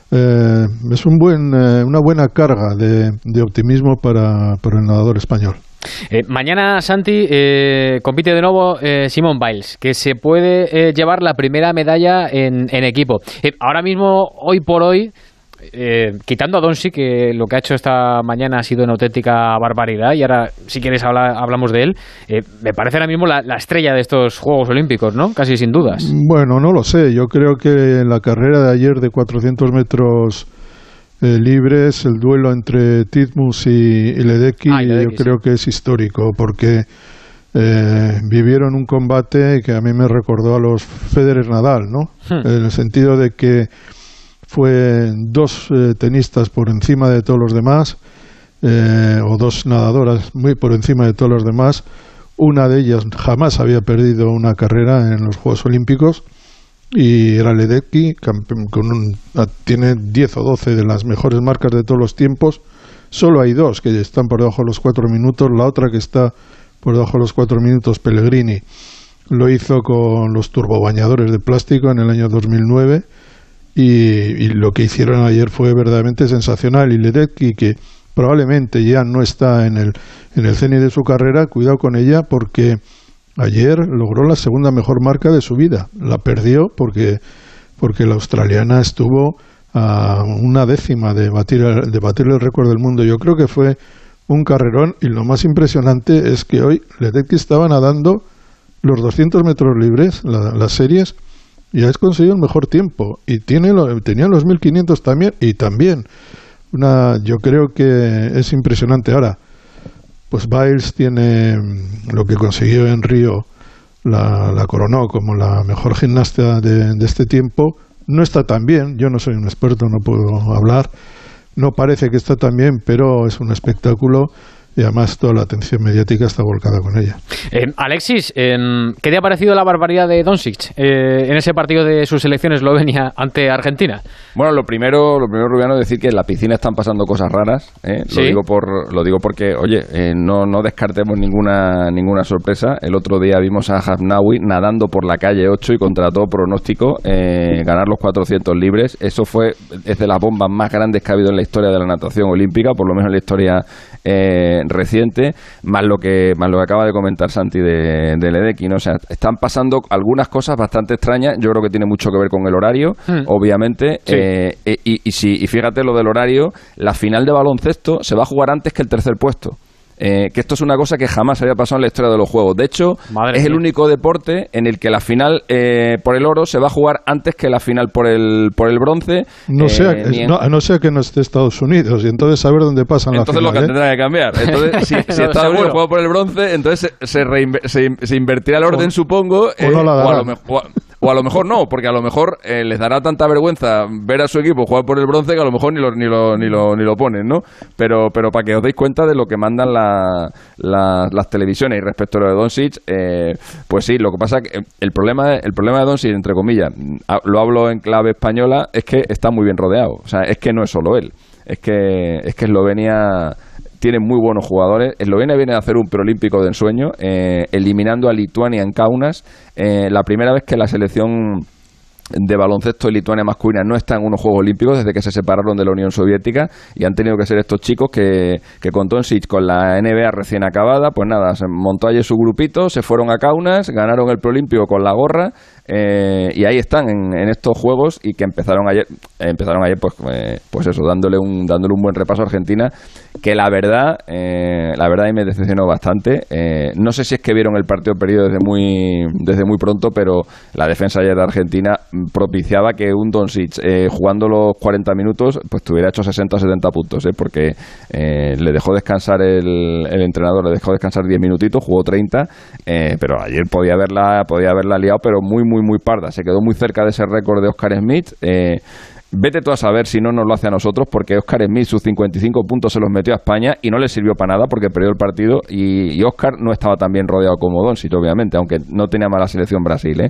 eh, es un buen, eh, una buena carga de, optimismo para, para, el nadador español. Eh, mañana, Santi, compite de nuevo Simon Biles, que se puede llevar la primera medalla en, en equipo. ahora mismo, hoy por hoy, eh, quitando a Donsi, que lo que ha hecho esta mañana ha sido una auténtica barbaridad, y ahora, si quieres, hablamos de él, eh, me parece ahora mismo la, estrella de estos Juegos Olímpicos, ¿no? Casi sin dudas. Bueno, no lo sé. Yo creo que en la carrera de ayer de 400 metros eh, libres, el duelo entre Titmus y, Ledecky, ah, yo creo que es histórico, porque vivieron un combate que a mí me recordó a los Federer Nadal, ¿no? Hmm. En el sentido de que fue dos eh, tenistas por encima de todos los demás, eh, o dos nadadoras muy por encima de todos los demás. Una de ellas jamás había perdido una carrera en los Juegos Olímpicos y era Ledecky, con tiene 10 o 12 de las mejores marcas de todos los tiempos. Solo hay dos que están por debajo de los cuatro minutos, la otra que está por debajo de los cuatro minutos, Pellegrini, lo hizo con los turbobañadores de plástico en el año 2009 y, lo que hicieron ayer fue verdaderamente sensacional. Y Ledecky que probablemente ya no está en el en el cenit de su carrera cuidado con ella porque ayer logró la segunda mejor marca de su vida. La perdió porque porque la australiana estuvo a una décima de batir de batir el récord del mundo. Yo creo que fue un carrerón y lo más impresionante es que hoy Ledecky estaba nadando los 200 metros libres las series y has conseguido el mejor tiempo. Y tiene tenía los 1500 también y también. Una yo creo que es impresionante. Ahora pues Biles tiene mm, lo que consiguió en Río la, la coronó como la mejor gimnasta de, de este tiempo. No está tan bien yo no soy un experto no puedo hablar. No parece que está tan bien pero es un espectáculo y además toda la atención mediática está volcada con ella. Eh, Alexis, ¿qué te ha parecido la barbaridad de Doncic eh, en ese partido de su selección eslovenia ante Argentina? Bueno, lo primero, lo primero, Rubiano, es decir que en la piscina están pasando cosas raras. ¿eh? Lo digo por, lo digo porque, oye, no, no descartemos ninguna ninguna sorpresa. El otro día vimos a Hafnawi nadando por la calle 8 y contra todo pronóstico ganar los 400 libres. Eso fue es de las bombas más grandes que ha habido en la historia de la natación olímpica, por lo menos en la historia reciente, más lo que más lo que acaba de comentar Santi de, de Ledecky, ¿no? O sea, están pasando algunas cosas bastante extrañas. Yo creo que tiene mucho que ver con el horario, hmm. obviamente. Eh, y, y, si, y fíjate lo del horario, la final de baloncesto se va a jugar antes que el tercer puesto. Eh, que esto es una cosa que jamás había pasado en la historia de los juegos. De hecho, es el único deporte en el que la final eh, por el oro se va a jugar antes que la final por el por el bronce. No sea, eh, no, no sea que no esté Estados Unidos y entonces saber dónde pasan las Entonces lo que tendrá que cambiar. Entonces, si, Estados Unidos juega por el bronce, entonces se, se, invertirá el orden, supongo. O no la darán. O a lo mejor no, porque a lo mejor eh, les dará tanta vergüenza ver a su equipo jugar por el bronce que a lo mejor ni lo, ni lo, ni lo, ni lo ponen, ¿no? Pero, pero para que os deis cuenta de lo que mandan la, la- las televisiones y respecto a lo de Doncic, eh, pues sí, lo que pasa que el problema, el problema de Doncic, entre comillas, lo hablo en clave española, es que está muy bien rodeado. O sea, es que no es solo él. Es que, es que Eslovenia tiene muy buenos jugadores. Eslovenia viene a hacer un preolímpico de ensueño, eh, eliminando a Lituania en Kaunas. Eh, la primera vez que la selección de baloncesto de Lituania masculina no está en unos Juegos Olímpicos desde que se separaron de la Unión Soviética y han tenido que ser estos chicos que, que con Doncic, con la NBA recién acabada, pues nada, se montó allí su grupito, se fueron a Kaunas, ganaron el preolímpico con la gorra eh, y ahí están en, en estos Juegos y que empezaron ayer, empezaron ayer pues, eh, pues eso, dándole un, dándole un buen repaso a Argentina que la verdad, eh, la verdad ahí me decepcionó bastante. Eh, no sé si es que vieron el partido perdido desde muy, desde muy pronto, pero la defensa ayer de Argentina propiciaba que un Doncic eh, jugando los 40 minutos pues tuviera hecho 60 o 70 puntos, eh, porque eh, le dejó descansar el, el entrenador, le dejó descansar 10 minutitos, jugó 30, eh, pero ayer podía haberla, podía haberla liado, pero muy, muy, muy parda. Se quedó muy cerca de ese récord de Oscar Smith. Vete tú a saber si no nos lo hace a nosotros, porque Oscar Smith sus 55 puntos se los metió a España y no le sirvió para nada porque perdió el partido y, y Oscar no estaba tan bien rodeado como Doncic, obviamente, aunque no tenía mala selección Brasil, ¿eh?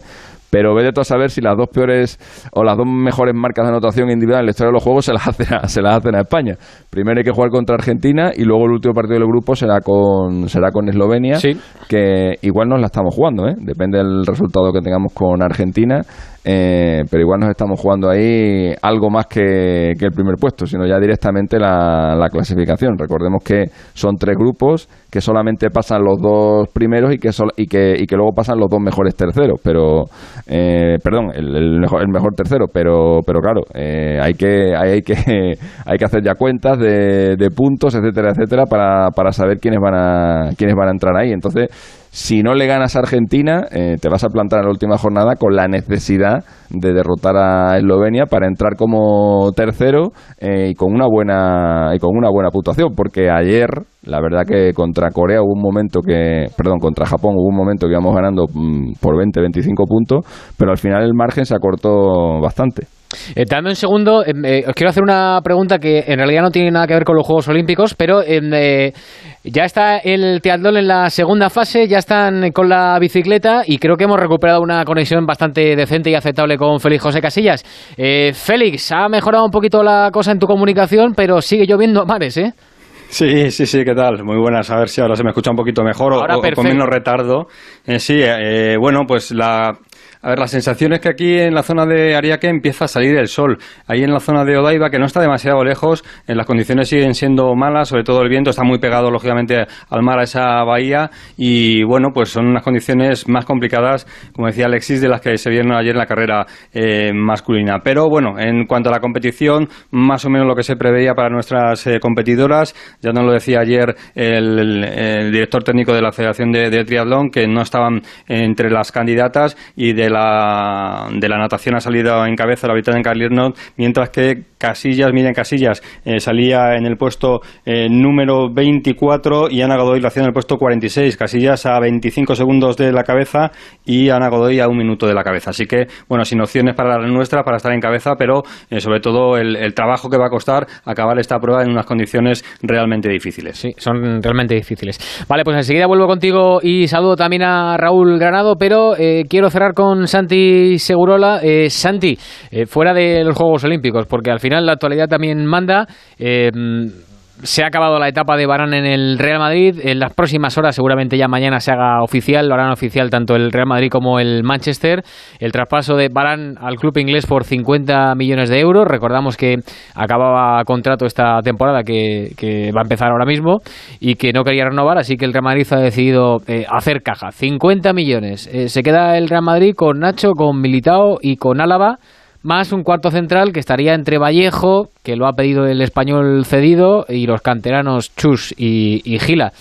Pero vete tú a saber si las dos peores o las dos mejores marcas de anotación individual en la historia de los juegos se las hacen a, se las hacen a España. Primero hay que jugar contra Argentina y luego el último partido del grupo será con será con Eslovenia, que igual nos la estamos jugando, ¿eh? depende del resultado que tengamos con Argentina. eh, pero igual nos estamos jugando ahí algo más que, que el primer puesto, sino ya directamente la, la clasificación. Recordemos que son tres grupos, que solamente pasan los dos primeros y que, sol- y que, y que luego pasan los dos mejores terceros. Pero, eh, perdón, el, mejor, el mejor tercero, pero, pero claro, eh, hay, que, hay que, hay que hacer ya cuentas de, de puntos, etcétera, etcétera, para, para saber quiénes van, a, quiénes van a entrar ahí. Entonces, si no le ganas a Argentina, eh, te vas a plantar en la última jornada con la necesidad de derrotar a Eslovenia para entrar como tercero eh, y con una buena y con una buena puntuación, porque ayer la verdad que contra Corea hubo un momento que, perdón, contra Japón hubo un momento que íbamos ganando mm, por 20, 25 puntos, pero al final el margen se acortó bastante. Eh, dame un segundo, eh, eh, os quiero hacer una pregunta que en realidad no tiene nada que ver con los Juegos Olímpicos, pero eh, ya está el triatlón en la segunda fase, ya están con la bicicleta y creo que hemos recuperado una conexión bastante decente y aceptable con Félix José Casillas. Eh, Félix, ha mejorado un poquito la cosa en tu comunicación, pero sigue lloviendo a mares, ¿eh? Sí, sí, sí, ¿qué tal? Muy buenas, a ver si ahora se me escucha un poquito mejor o- Ahora o, o con menos retardo. Eh, sí, eh, bueno, pues la... A ver, la sensación es que aquí en la zona de Ariake empieza a salir el sol. Ahí en la zona de Odaiba, que no está demasiado lejos, eh, las condiciones siguen siendo malas, sobre todo el viento está muy pegado, lógicamente, al mar, a esa bahía. Y bueno, pues son unas condiciones más complicadas, como decía Alexis, de las que se vieron ayer en la carrera eh, masculina. Pero bueno, en cuanto a la competición, más o menos lo que se preveía para nuestras eh, competidoras, ya nos lo decía ayer el director técnico de la Federación de, de Triatlón, que no estaban entre las candidatas y de la, de la natación ha salido en cabeza la británica Liernot, mientras que Casillas, Miriam Casillas, eh, salía en el puesto eh, número 24 y Ana Godoy lo hacía en el puesto 46. Casillas a 25 segundos de la cabeza y Ana Godoy a un minuto de la cabeza. Así que, bueno, sin opciones para la nuestra, para estar en cabeza, pero eh, sobre todo el, trabajo que va a costar acabar esta prueba en unas condiciones realmente difíciles. Sí, son realmente difíciles. Vale, pues enseguida vuelvo contigo y saludo también a Raúl Granado, pero quiero cerrar con Santi Segurola. Santi, fuera de los Juegos Olímpicos, porque al final la actualidad también manda. eh, se ha acabado la etapa de Barán en el Real Madrid. En las próximas horas, seguramente ya mañana se haga oficial, lo harán oficial tanto el Real Madrid como el Manchester. El traspaso de Barán al club inglés por 50 millones de euros. Recordamos que acababa contrato esta temporada que, que va a empezar ahora mismo y que no quería renovar, así que el Real Madrid ha decidido eh, hacer caja. 50 millones. Eh, se queda el Real Madrid con Nacho, con Militao y con Álava más un cuarto central que estaría entre Vallejo, que lo ha pedido el español cedido, y los canteranos Chus y, y Gila.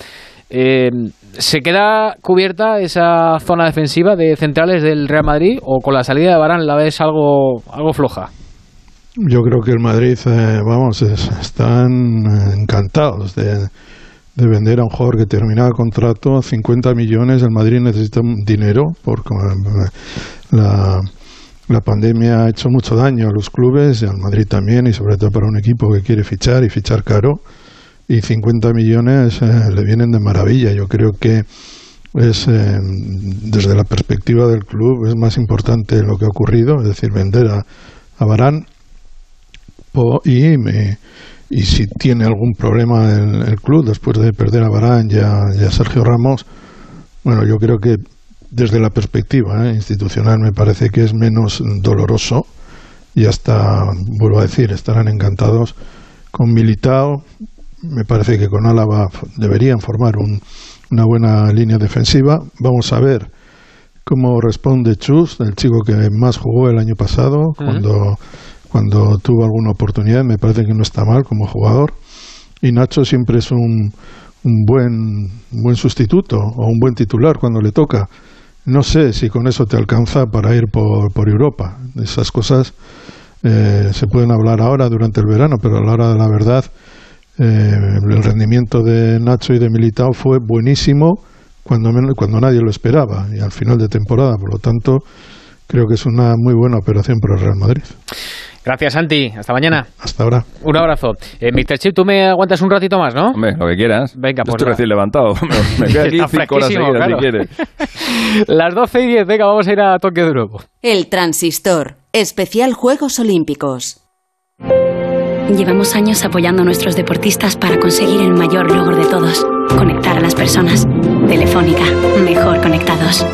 Eh, ¿Se queda cubierta esa zona defensiva de centrales del Real Madrid o con la salida de Barán la ves algo, algo floja? Yo creo que el Madrid, eh, vamos, es- están eh, encantados de, de vender a un jugador que termina el contrato 50 millones. El Madrid necesita dinero eh, la, la pandemia ha hecho mucho daño a los clubes y al Madrid también, y sobre todo para un equipo que quiere fichar y fichar caro. Y 50 millones eh, le vienen de maravilla. Yo creo que es eh, desde la perspectiva del club es más importante lo que ha ocurrido, es decir, vender a, a Barán y, y si tiene algún problema el, el, club después de perder a Barán y a Sergio Ramos, bueno, yo creo que desde la perspectiva eh, institucional me parece que es menos doloroso y hasta, vuelvo a decir, estarán encantados con Militao. Me parece que con Álava deberían formar un, una buena línea defensiva. Vamos a ver cómo responde Chus, el chico que más jugó el año pasado, uh -huh. cuando, cuando tuvo alguna oportunidad. Me parece que no está mal como jugador. Y Nacho siempre es un, un buen, un buen sustituto o un buen titular cuando le toca. No sé si con eso te alcanza para ir por, por Europa. Esas cosas eh, se pueden hablar ahora durante el verano, pero a la hora de la verdad eh, el rendimiento de Nacho y de Militao fue buenísimo cuando, cuando nadie lo esperaba y al final de temporada. Por lo tanto, creo que es una muy buena operación para el Real Madrid. Gracias, Santi. Hasta mañana. Hasta ahora. Un abrazo. Eh, Mr. Chip, tú me aguantas un ratito más, ¿no? Hombre, lo que quieras. Venga, pues. Estoy recién levantado. Me quedo aquí cinco horas seguidas claro. si quieres. Las 12 y 10, venga, vamos a ir a Tokio de nuevo. El Transistor, especial Juegos Olímpicos. Llevamos años apoyando a nuestros deportistas para conseguir el mayor logro de todos, conectar a las personas. Telefónica, mejor conectados.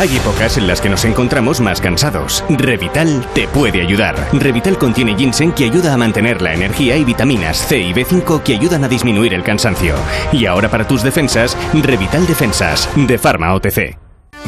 Hay épocas en las que nos encontramos más cansados. Revital te puede ayudar. Revital contiene ginseng que ayuda a mantener la energía y vitaminas C y B5 que ayudan a disminuir el cansancio. Y ahora para tus defensas, Revital Defensas, de Pharma OTC.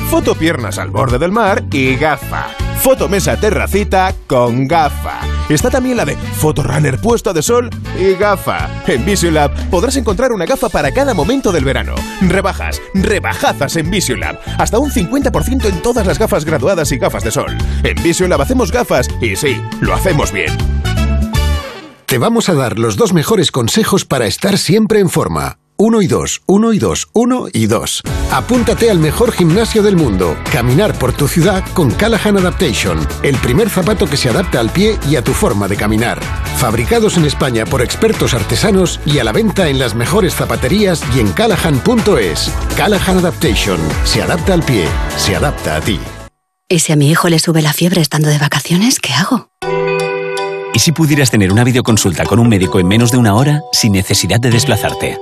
Foto piernas al borde del mar y gafa. Foto mesa terracita con gafa. Está también la de Fotorunner puesto de sol y gafa. En Visiolab podrás encontrar una gafa para cada momento del verano. Rebajas, rebajazas en Visiolab. Hasta un 50% en todas las gafas graduadas y gafas de sol. En Visiolab hacemos gafas y sí, lo hacemos bien. Te vamos a dar los dos mejores consejos para estar siempre en forma. 1 y 2, 1 y 2, 1 y 2. Apúntate al mejor gimnasio del mundo. Caminar por tu ciudad con Callahan Adaptation, el primer zapato que se adapta al pie y a tu forma de caminar. Fabricados en España por expertos artesanos y a la venta en las mejores zapaterías y en callahan.es. Callahan Adaptation, se adapta al pie, se adapta a ti. ¿Y si a mi hijo le sube la fiebre estando de vacaciones, qué hago? ¿Y si pudieras tener una videoconsulta con un médico en menos de una hora sin necesidad de desplazarte?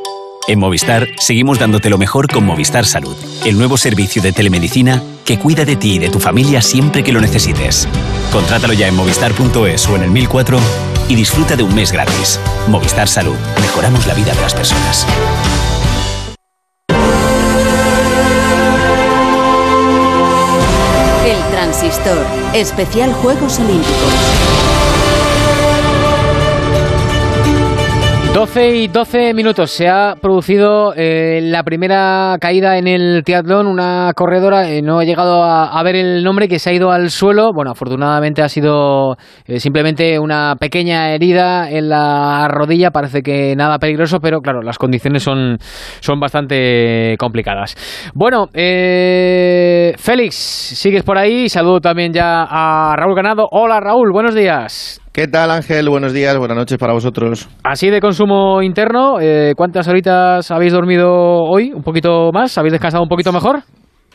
En Movistar seguimos dándote lo mejor con Movistar Salud, el nuevo servicio de telemedicina que cuida de ti y de tu familia siempre que lo necesites. Contrátalo ya en movistar.es o en el 1004 y disfruta de un mes gratis. Movistar Salud, mejoramos la vida de las personas. El Transistor, especial Juegos Olímpicos. 12 y 12 minutos. Se ha producido eh, la primera caída en el triatlón. Una corredora, eh, no he llegado a, ver el nombre, que se ha ido al suelo. Bueno, afortunadamente ha sido eh, simplemente una pequeña herida en la rodilla. Parece que nada peligroso, pero claro, las condiciones son, son bastante complicadas. Bueno, Félix, sigues por ahí. Saludo también ya a Raúl Ganado. Hola Raúl, buenos días. ¿Qué tal Ángel? Buenos días, buenas noches para vosotros. Así de consumo interno, eh, ¿cuántas horitas habéis dormido hoy? ¿Un poquito más? ¿Habéis descansado un poquito mejor?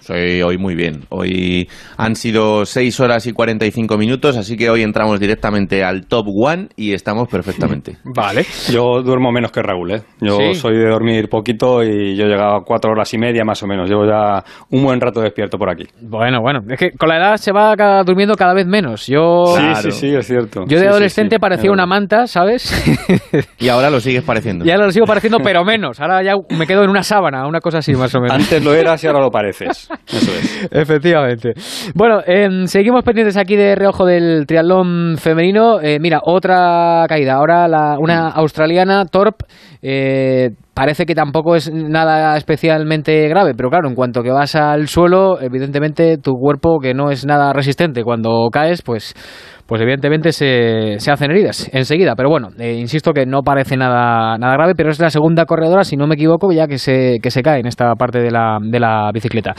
Soy hoy muy bien. Hoy han sido 6 horas y 45 minutos, así que hoy entramos directamente al top one y estamos perfectamente. Vale. Yo duermo menos que Raúl, ¿eh? Yo ¿Sí? soy de dormir poquito y yo he llegado a 4 horas y media más o menos. Llevo ya un buen rato despierto por aquí. Bueno, bueno. Es que con la edad se va durmiendo cada vez menos. Yo... Sí, claro. sí, sí, es cierto. Yo de sí, adolescente sí, sí. parecía una manta, ¿sabes? y ahora lo sigues pareciendo. Y ahora lo sigo pareciendo, pero menos. Ahora ya me quedo en una sábana, una cosa así más o menos. Antes lo eras y ahora lo pareces. Eso es. Efectivamente. Bueno, eh, seguimos pendientes aquí de reojo del triatlón femenino. Eh, mira, otra caída. Ahora la, una australiana, Torp, eh, parece que tampoco es nada especialmente grave, pero claro, en cuanto que vas al suelo, evidentemente tu cuerpo, que no es nada resistente, cuando caes, pues pues evidentemente se, hacen heridas enseguida. Pero bueno, eh, insisto que no parece nada, nada grave, pero es la segunda corredora, si no me equivoco, ya que se, que se cae en esta parte de la, de la bicicleta.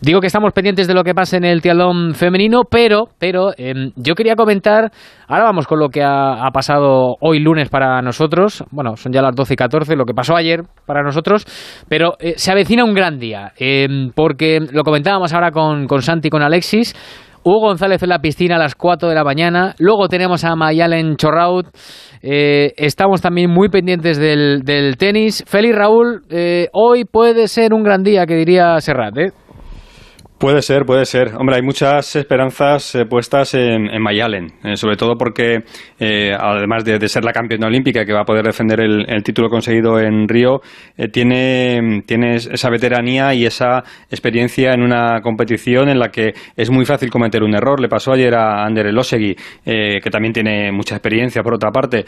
Digo que estamos pendientes de lo que pasa en el triatlón femenino, pero, pero em, yo quería comentar, ahora vamos con lo que ha, ha, pasado hoy lunes para nosotros, bueno, son ya las 12 y 14, lo que pasó ayer para nosotros, pero eh, se avecina un gran día, em, porque lo comentábamos ahora con, con Santi y con Alexis, Hugo González en la piscina a las 4 de la mañana. Luego tenemos a Mayalen Chorraut. Eh, estamos también muy pendientes del, del tenis. Félix Raúl, eh, hoy puede ser un gran día, que diría Serrat. ¿eh? Puede ser, puede ser. Hombre, hay muchas esperanzas eh, puestas en, en Mayalen, eh, sobre todo porque, eh, además de, ser la campeona olímpica que va a poder defender el, título conseguido en Río, tiene, tiene esa veteranía y esa experiencia en una competición en la que es muy fácil cometer un error. Le pasó ayer a Ander Elosegui, que también tiene mucha experiencia, por otra parte.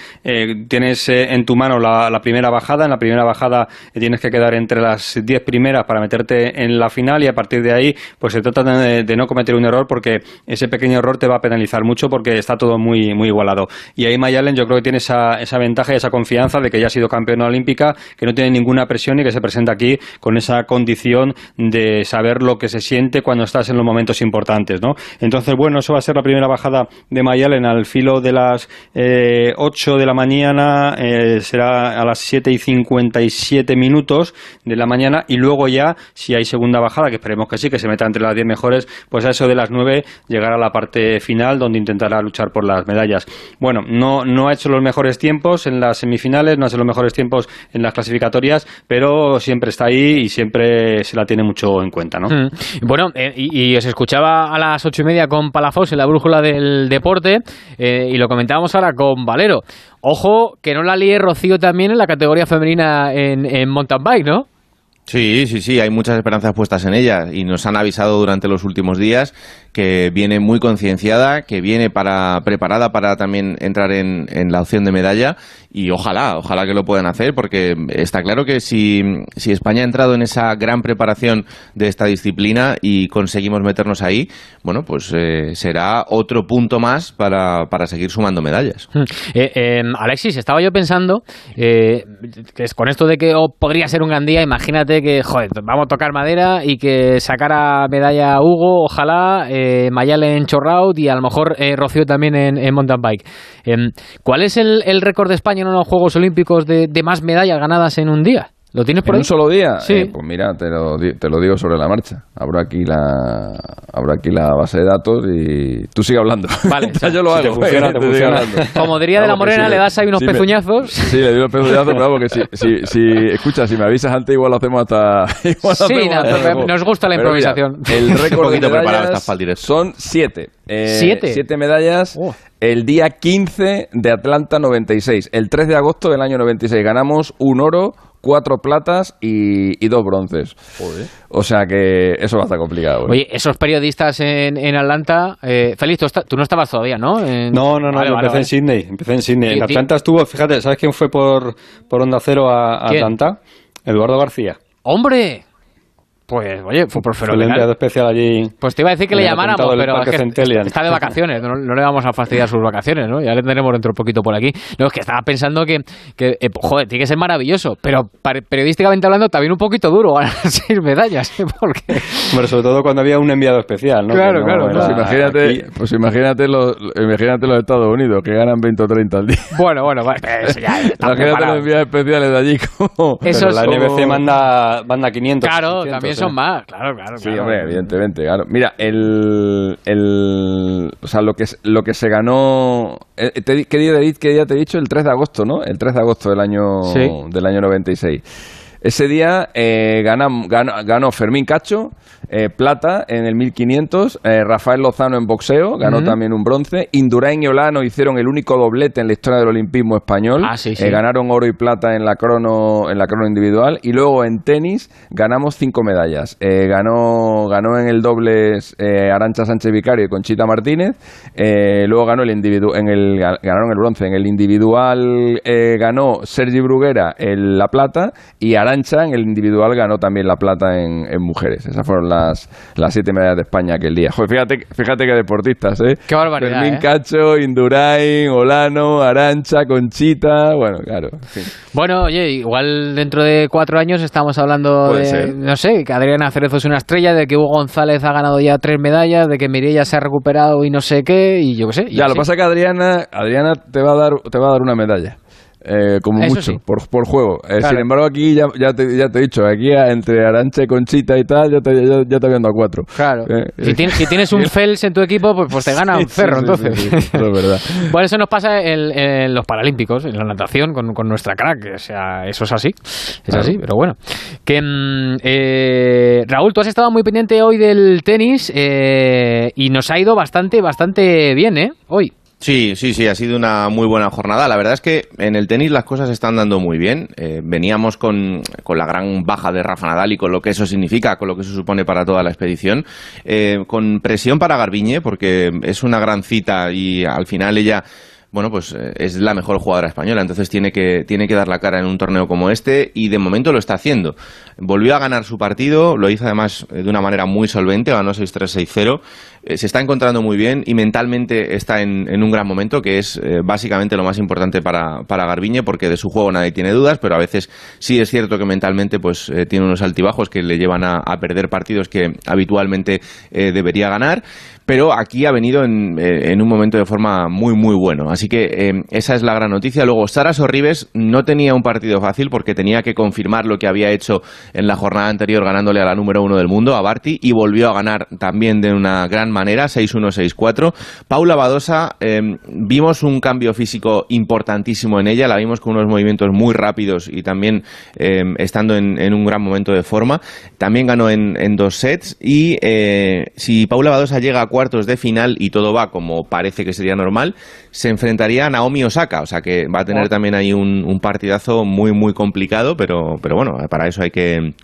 tienes en tu mano la, la, primera bajada, en la primera bajada tienes que quedar entre las diez primeras para meterte en la final y a partir de ahí, pues se trata de, de, no cometer un error porque ese pequeño error te va a penalizar mucho porque está todo muy, muy igualado. Y ahí Mayalen yo creo que tiene esa, esa ventaja y esa confianza de que ya ha sido campeona olímpica, que no tiene ninguna presión y que se presenta aquí con esa condición de saber lo que se siente cuando estás en los momentos importantes, ¿no? Entonces, bueno, eso va a ser la primera bajada de Mayalen al filo de las eh, 8 de la mañana, eh, será a las 7 y 57 minutos de la mañana y luego ya, si hay segunda bajada, que esperemos que sí, que se meta entre las 10 mejores, pues a eso de las 9 llegará a la parte final donde intentará luchar por las medallas. Bueno, no, no ha hecho los mejores tiempos en las semifinales, no ha hecho los mejores tiempos en las clasificatorias, pero siempre está ahí y siempre se la tiene mucho en cuenta, ¿no? Mm. Bueno, eh, y, os escuchaba a las ocho y media con Palafox en la brújula del deporte eh, y lo comentábamos ahora con Valero. Ojo, que no la líe Rocío también en la categoría femenina en, en mountain bike, ¿no? Sí, sí, sí, hay muchas esperanzas puestas en ella y nos han avisado durante los últimos días que viene muy concienciada, que viene para, preparada para también entrar en, en, la opción de medalla y ojalá, ojalá que lo puedan hacer porque está claro que si, si España ha entrado en esa gran preparación de esta disciplina y conseguimos meternos ahí, bueno, pues eh, será otro punto más para, para seguir sumando medallas. Eh, eh, Alexis, estaba yo pensando que es con esto de que podría ser un gran día, imagínate que, joder, vamos a tocar madera y que sacara medalla Hugo, ojalá, eh, Mayalen Chorraut y a lo mejor eh, Rocío también en, en mountain bike. Eh, ¿Cuál es el, récord de España en los Juegos Olímpicos de, más medallas ganadas en un día? ¿Lo tienes por ¿En ahí? un solo día? Sí. Eh, pues mira, te lo, te lo, digo sobre la marcha. Abro aquí la abro aquí la base de datos y tú sigue hablando. Vale, ya yo lo si hago. Te funciona, te funciona. Como diría de la Morena, le das ahí unos pezuñazos. Sí, le doy unos pezuñazos, pero vamos, que si, si, si, escucha, si me avisas antes, igual lo hacemos hasta. Igual sí, hacemos no, hasta nos gusta la improvisación. Mira, el récord de medallas son siete. Eh, ¿Siete? Siete medallas. Oh. El día 15 de Atlanta 96. El 3 de agosto del año 96 ganamos un oro, cuatro platas y, y dos bronces. Joder. O sea que eso va a estar complicado. ¿eh? Oye, esos periodistas en, en Atlanta, eh, Félix, tú, está, tú, no estabas todavía, ¿no? En... No, no, no, vale, yo vale, empecé vale. en Sydney. Empecé en Sydney. En Atlanta estuvo, fíjate, ¿sabes quién fue por, por Onda Cero a, a Atlanta? Eduardo García. ¡Hombre! Pues, oye, fue por el enviado especial allí. Pues te iba a decir que le llamáramos, pero es que Centelian. está de vacaciones, no, no, le vamos a fastidiar sus vacaciones, ¿no? Ya le tendremos dentro un poquito por aquí. No, es que estaba pensando que, que eh, joder, tiene que ser maravilloso, pero periodísticamente hablando también un poquito duro ganar seis medallas, ¿eh? Porque... Bueno, sobre todo cuando había un enviado especial, ¿no? Claro, no claro. Pues imagínate, aquí... pues imagínate los, imagínate los Estados Unidos, que ganan 20 o 30 al día. Bueno, bueno, bueno eso ya Imagínate los enviados especiales de allí como... Eso la NBC manda, manda 500. Claro, 600, también son más, claro claro, sí, claro. hombre, evidentemente, claro. Mira, el, el, o sea, lo que, lo que se ganó, eh, ¿qué día, qué día te he dicho? El 3 de agosto, ¿no? El 3 de agosto del año, sí. del año 96. Ese día eh, ganam- ganó, ganó Fermín Cacho, eh, plata en el 1500, eh, Rafael Lozano en boxeo, ganó también un bronce, Indurain y Olano hicieron el único doblete en la historia del olimpismo español, Ah, sí, sí. Eh, ganaron oro y plata en la crono en la crono individual. Y luego en tenis ganamos cinco medallas. Eh, ganó ganó en el dobles eh, Arancha Sánchez Vicario y Conchita Martínez, eh, luego ganó el individu en el ganaron el bronce. En el individual eh, ganó Sergi Bruguera el- la plata y Arancha en el individual ganó también la plata en, en mujeres. Esas fueron las, las siete medallas de España aquel día. Joder, fíjate, fíjate que deportistas, ¿eh? Qué barbaridad, Fermín ¿eh? Cacho, Indurain, Olano, Arancha, Conchita, bueno, claro. en fin. Bueno, oye, igual dentro de cuatro años estamos hablando Puede de, ser. no sé, que Adriana Cerezo es una estrella, de que Hugo González ha ganado ya tres medallas, de que Mireia se ha recuperado y no sé qué, y yo qué sé. Ya, lo pasa que Adriana, Adriana te va a dar, te va a dar una medalla. Eh, como Eso mucho, sí. por, por juego. Eh, Claro. Sin embargo, aquí ya, ya, te, ya te he dicho, aquí entre Arancha, Conchita y tal, ya te, ya, ya te habían dado cuatro. Claro. Eh, Si, tienes, si tienes un Fels en tu equipo, pues, pues te gana un Sí, cerro, sí, entonces. es verdad. Bueno, eso nos pasa en, en los Paralímpicos, en la natación, con, con nuestra crack. O sea, eso es así. Es Claro. así, pero bueno. Que, mm, eh, Raúl, tú has estado muy pendiente hoy del tenis eh, y nos ha ido bastante, bastante bien, ¿eh? Hoy. Sí, sí, sí, ha sido una muy buena jornada. La verdad es que en el tenis las cosas están dando muy bien. Eh, veníamos con, con la gran baja de Rafa Nadal y con lo que eso significa, con lo que eso supone para toda la expedición. Eh, con presión para Garbiñe, porque es una gran cita y al final ella bueno, pues eh, es la mejor jugadora española, entonces tiene que, tiene que dar la cara en un torneo como este y de momento lo está haciendo. Volvió a ganar su partido, lo hizo además eh, de una manera muy solvente, ganó 6-3, 6-0, eh, se está encontrando muy bien y mentalmente está en, en un gran momento, que es básicamente lo más importante para, para Garbiñe, porque de su juego nadie tiene dudas, pero a veces sí es cierto que mentalmente pues tiene unos altibajos que le llevan a, perder partidos que habitualmente debería ganar pero aquí ha venido en, eh, en un momento de forma muy, muy bueno. Así que eh, esa es la gran noticia. Luego, Sara Sorribes no tenía un partido fácil porque tenía que confirmar lo que había hecho en la jornada anterior ganándole a la número uno del mundo, a Barty, y volvió a ganar también de una gran manera, 6-1, 6-4. Paula Badosa, eh, vimos un cambio físico importantísimo en ella, la vimos con unos movimientos muy rápidos y también estando en, un gran momento de forma. También ganó en, en dos sets y si Paula Badosa llega a cuartos de final y todo va como parece que sería normal, se enfrentaría a Naomi Osaka, o sea que va a tener Oh. también ahí un, un partidazo muy muy complicado, pero, pero bueno, para eso hay que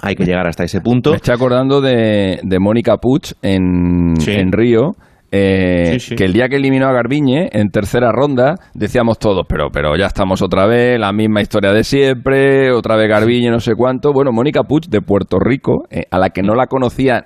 hay que llegar hasta ese punto. Me estoy acordando de, de Mónica Puig en, Sí. en Río. Eh, Sí, sí. que el día que eliminó a Garbiñe en tercera ronda decíamos todos, pero, pero ya estamos otra vez, la misma historia de siempre, otra vez Garbiñe, no sé cuánto. Bueno, Mónica Puig de Puerto Rico, eh, a la que no la conocía,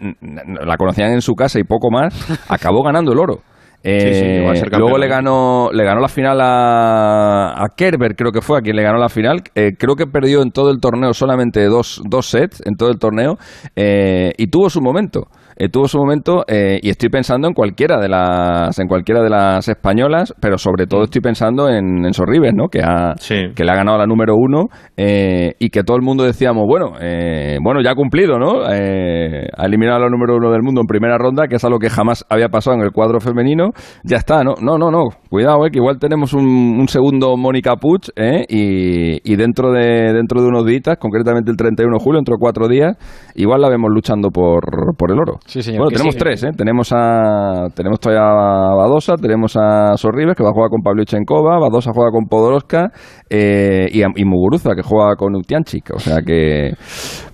la conocían en su casa y poco más, acabó ganando el oro. Eh, Sí, luego le ganó, le ganó la final a, a Kerber, creo que fue a quien le ganó la final. Eh, creo que perdió en todo el torneo solamente dos, dos sets en todo el torneo eh, y tuvo su momento. Eh, tuvo su momento eh, y estoy pensando en cualquiera de las en cualquiera de las españolas, pero sobre todo estoy pensando en, en Sorribes, ¿no? Que ha que le ha ganado la número uno eh, y que todo el mundo decíamos bueno eh, bueno ya ha cumplido, ¿no? Eh, ha eliminado a la número uno del mundo en primera ronda, que es algo que jamás había pasado en el cuadro femenino. Ya está, ¿no? No, no, no. Cuidado, eh, que igual tenemos un, un segundo Mónica Puig, ¿eh? Y, y dentro de dentro de unos días, concretamente el 31 de julio, dentro de cuatro días, igual la vemos luchando por, por el oro. Sí, señor, Bueno, tenemos sí. tres, ¿eh? Tenemos a tenemos todavía a Badosa, tenemos a Sorribes, que va a jugar con Pavlyuchenkova, Badosa juega con Podoroska eh, y, a- y Muguruza, que juega con Utianchik. O sea que,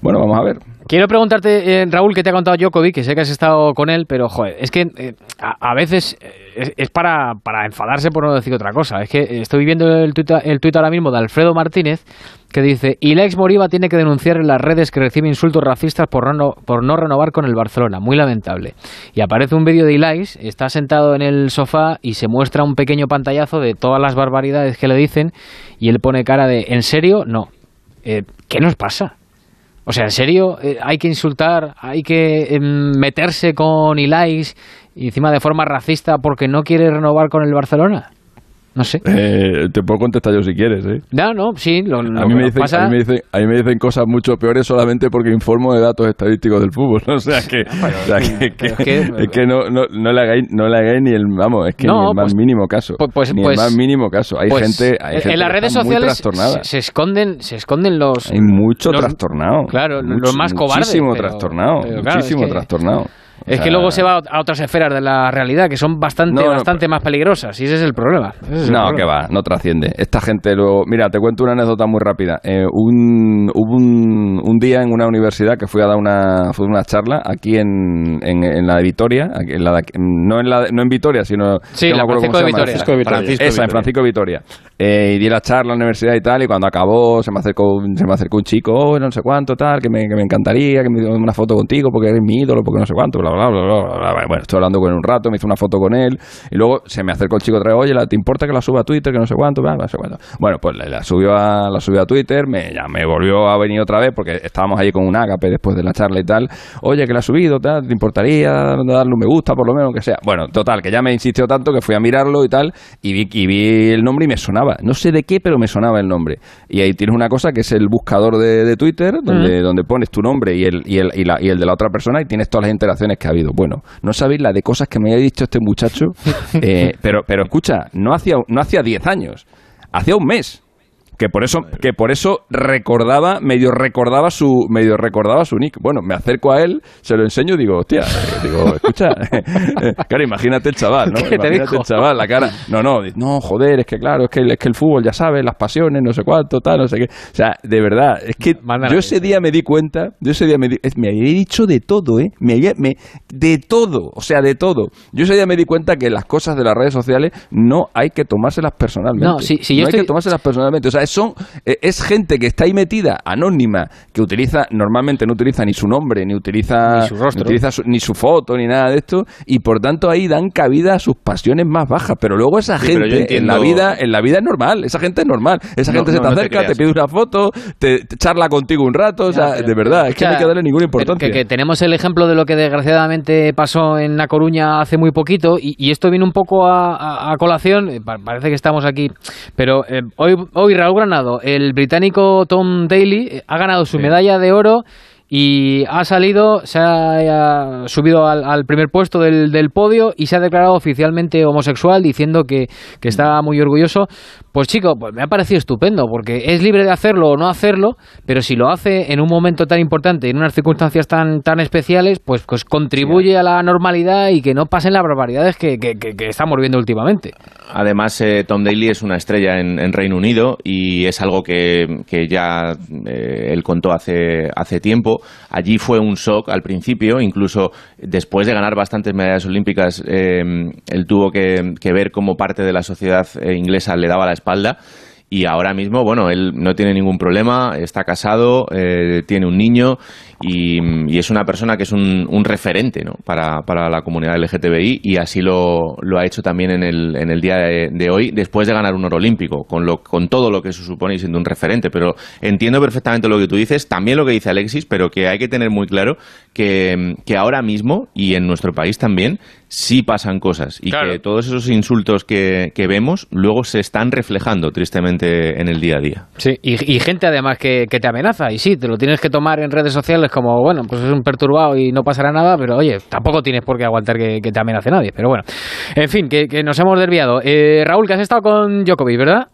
bueno, vamos a ver. Quiero preguntarte, eh, Raúl, que te ha contado Djokovic, que sé que has estado con él, pero joder, es que eh, a, veces eh, es, para, enfadarse por no decir otra cosa. Es que estoy viendo el tuit, el tuit ahora mismo de Alfredo Martínez que dice, y Lex Moriba tiene que denunciar en las redes que recibe insultos racistas por no, por no renovar con el Barcelona. Muy lamentable. Y aparece un vídeo de Ilais, está sentado en el sofá y se muestra un pequeño pantallazo de todas las barbaridades que le dicen y él pone cara de, ¿en serio? No. Eh, ¿Qué nos pasa? O sea, ¿en serio eh, hay que insultar, hay que em, meterse con Ilais y encima de forma racista porque no quiere renovar con el Barcelona? No sé. Eh, te puedo contestar yo si quieres, ¿eh? No, no, sí. Lo, lo a, mí me dicen, pasa- a, mí me dicen, a mí me dicen cosas mucho peores solamente porque informo de datos estadísticos del fútbol. O sea que, o sea que, es que- es que no, no, no le hagáis, no le hagáis ni el, vamos, es que No, ni el más pues- mínimo caso. pues- ni pues- el más mínimo caso. Hay Pues, gente, hay en- gente en las que redes sociales se, se esconden se esconden los Hay mucho los- trastornado. claro los más cobardes Muchísimo pero- trastornado. pero claro, muchísimo es que, trastornado. Es que sea, luego se va a otras esferas de la realidad que son bastante No, no, bastante más peligrosas y ese es el problema Ese es el No, problema. que va, no trasciende. Esta gente luego... Mira, te cuento una anécdota muy rápida. Eh, un, hubo un, un día en una universidad que fui a dar una, fue una charla aquí en, en, en la de Vitoria, aquí en la de- no, en la, no en Vitoria, sino... Sí, no me la acuerdo Francisco cómo de se llama. Vitoria. Francisco de Vitoria. Francisco Esa, en Vitoria. Francisco de Vitoria. Eh, y di la charla en la universidad y tal, y cuando acabó se me acercó, un- se me acercó un chico, oh, no sé cuánto, tal, que me, que me encantaría, que me diera una foto contigo porque eres mi ídolo, porque no sé cuánto, bla, bla, bla, bla, bla, bla. Bueno, estoy hablando con él un rato, me hice una foto con él, y luego se me acercó el chico otra vez, oye, ¿te importa que la suba a Twitter, que no sé cuánto, bla, bla, no sé cuánto? Bueno, pues la, subió a, la subió a Twitter, me, ya me volvió a venir otra vez, porque estábamos ahí con un ágape después de la charla y tal, oye, que la ha subido, tal, ¿te importaría darle un me gusta, por lo menos, que sea? Bueno, total, que ya me insistió tanto que fui a mirarlo y tal, y vi, y vi el nombre y me sonaba, no sé de qué, pero me sonaba el nombre. Y ahí tienes una cosa que es el buscador de, de Twitter, donde, Mm. donde pones tu nombre y el, y, el, y, la- y el de la otra persona y tienes todas las interacciones que ha habido. Bueno, no sabéis la de cosas que me había dicho este muchacho, eh, pero, pero escucha, no hacía, no hacía 10 años, hacía un mes. Que por eso, que por eso recordaba, medio recordaba su, medio recordaba su nick. Bueno, me acerco a él, se lo enseño y digo, hostia, eh, digo, escucha, claro, imagínate el chaval, ¿no? ¿Qué te Imagínate dijo? el chaval, la cara. No, no, no, joder, es que claro, es que, es que el fútbol, ya sabes, las pasiones, no sé cuánto, tal, no sé qué. O sea, de verdad, es que yo ese día me di cuenta, yo ese día me di, me había dicho de todo, ¿eh? Me había, me, de todo, o sea, de todo. Yo ese día me di cuenta que las cosas de las redes sociales no hay que tomárselas personalmente. No, sí, sí, yo no hay que tomárselas personalmente. O sea, son, eh, es gente que está ahí metida, anónima, que utiliza, normalmente no utiliza ni su nombre, ni utiliza, Ni su rostro. utiliza su- ni su foto, ni nada de esto, y por tanto ahí dan cabida a sus pasiones más bajas. Pero luego esa Sí, gente en la vida, en la vida es normal, esa gente es normal. Esa No, gente se no, te no te acerca, te, pide una foto, te, te charla contigo un rato, o sea, de verdad, es que no hay que darle ninguna Pero importancia. Que, que tenemos el ejemplo de lo que desgraciadamente pasó en La Coruña hace muy poquito y, y esto viene un poco a, a- a colación, eh, pa- parece que estamos aquí, pero eh, hoy, hoy Raúl Granado, el británico Tom Daly, eh, ha ganado su medalla de oro y ha salido, se ha, ha subido al, al primer puesto del, del podio y se ha declarado oficialmente homosexual diciendo que, que está muy orgulloso. Pues chico, pues me ha parecido estupendo porque es libre de hacerlo o no hacerlo, pero si lo hace en un momento tan importante, en unas circunstancias tan, tan especiales, pues, pues contribuye a la normalidad y que no pasen las barbaridades que, que, que- que estamos viendo últimamente. Además, eh, Tom Daly es una estrella en, en Reino Unido y es algo que, que ya eh, él contó hace, hace tiempo. Allí fue un shock al principio, incluso después de ganar bastantes medallas olímpicas, eh, él tuvo que, ver cómo parte de la sociedad inglesa le daba la espalda. Y ahora mismo, bueno, él no tiene ningún problema, está casado, eh, tiene un niño y, y es una persona que es un, un referente ¿no? para, para la comunidad LGTBI y así lo, lo ha hecho también en el, en el día de, de hoy, después de ganar un oro olímpico, con, lo, con todo lo que eso supone y siendo un referente. Pero entiendo perfectamente lo que tú dices, también lo que dice Alexis, pero que hay que tener muy claro que, que ahora mismo y en nuestro país también sí pasan cosas y que todos esos insultos que, que vemos luego se están reflejando tristemente en el día a día. Sí, y, y gente además que, que te amenaza. Y sí, te lo tienes que tomar en redes sociales como, bueno, pues es un perturbado y no pasará nada, pero oye, tampoco tienes por qué aguantar que, que te amenace nadie. Pero bueno, en fin, que, nos hemos desviado. Eh, Raúl, que has estado con Djokovic, ¿verdad?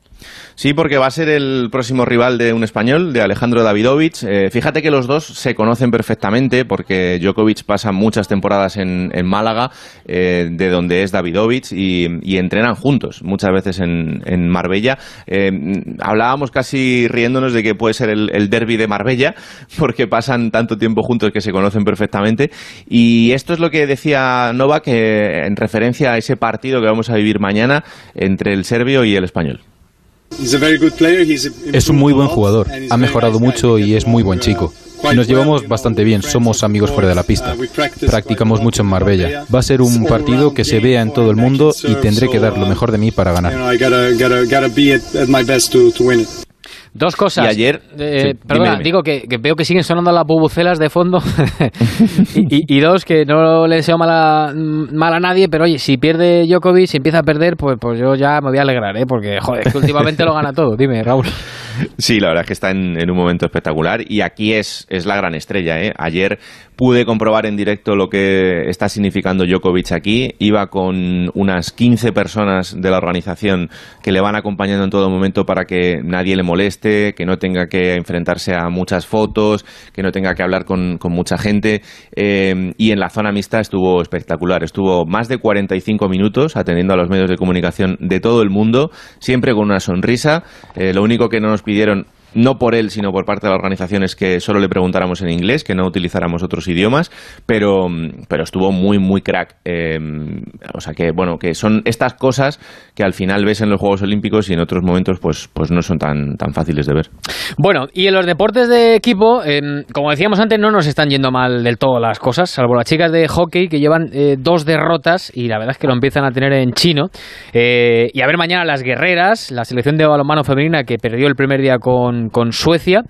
Sí, porque va a ser el próximo rival de un español, de Alejandro Davidovich. Eh, fíjate que los dos se conocen perfectamente porque Djokovic pasa muchas temporadas en, Málaga, eh, de donde es Davidovich, y, entrenan juntos, muchas veces en, en Marbella. Eh, hablábamos casi riéndonos de que puede ser el, el derby de Marbella, porque pasan tanto tiempo juntos que se conocen perfectamente. Y esto es lo que decía Novak eh, en referencia a ese partido que vamos a vivir mañana entre el serbio y el español. Es un muy buen jugador, ha mejorado mucho y es muy buen chico. Nos llevamos bastante bien, somos amigos fuera de la pista. Practicamos mucho en Marbella. Va a ser un partido que se vea en todo el mundo y tendré que dar lo mejor de mí para ganar. Dos cosas. Y ayer... Eh, sí, perdona, dime, dime. digo que, que veo que siguen sonando las bubucelas de fondo. y, y- y dos, que no le deseo mal a, mal a nadie, pero oye, si pierde Djokovic, si empieza a perder, pues, pues yo ya me voy a alegrar, ¿eh? Porque, joder, es que últimamente lo gana todo. Dime, Raúl. Sí, la verdad es que está en, en un momento espectacular y aquí es, es la gran estrella. ¿eh? Ayer pude comprobar en directo lo que está significando Djokovic aquí. Iba con unas 15 personas de la organización que le van acompañando en todo momento para que nadie le moleste, que no tenga que enfrentarse a muchas fotos, que no tenga que hablar con, mucha gente. Eh, y en la zona mixta estuvo espectacular. Estuvo más de 45 minutos atendiendo a los medios de comunicación de todo el mundo, siempre con una sonrisa. Eh, lo único que no nos pidieron no por él, sino por parte de la organización, es que solo le preguntáramos en inglés, que no utilizáramos otros idiomas, pero, pero estuvo muy, muy crack. Eh, o sea que, bueno, que son estas cosas que al final ves en los Juegos Olímpicos y en otros momentos pues, pues no son tan, tan fáciles de ver. Bueno, y en los deportes de equipo, eh, como decíamos antes, no nos están yendo mal del todo las cosas, salvo las chicas de hockey que llevan eh, dos derrotas y la verdad es que lo empiezan a tener en chino. Eh, y a ver mañana las guerreras, la selección de balonmano femenina que perdió el primer día con, con Suecia.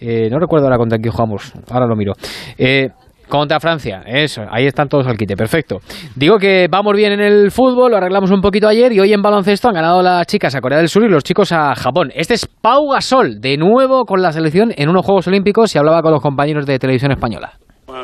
Eh, no recuerdo ahora contra quién jugamos, ahora lo miro. Eh, contra Francia, eso, ahí están todos al quite, perfecto. Digo que vamos bien en el fútbol, lo arreglamos un poquito ayer y hoy en baloncesto han ganado las chicas a Corea del Sur y los chicos a Japón. Este es Pau Gasol, de nuevo con la selección en unos Juegos Olímpicos y hablaba con los compañeros de televisión española.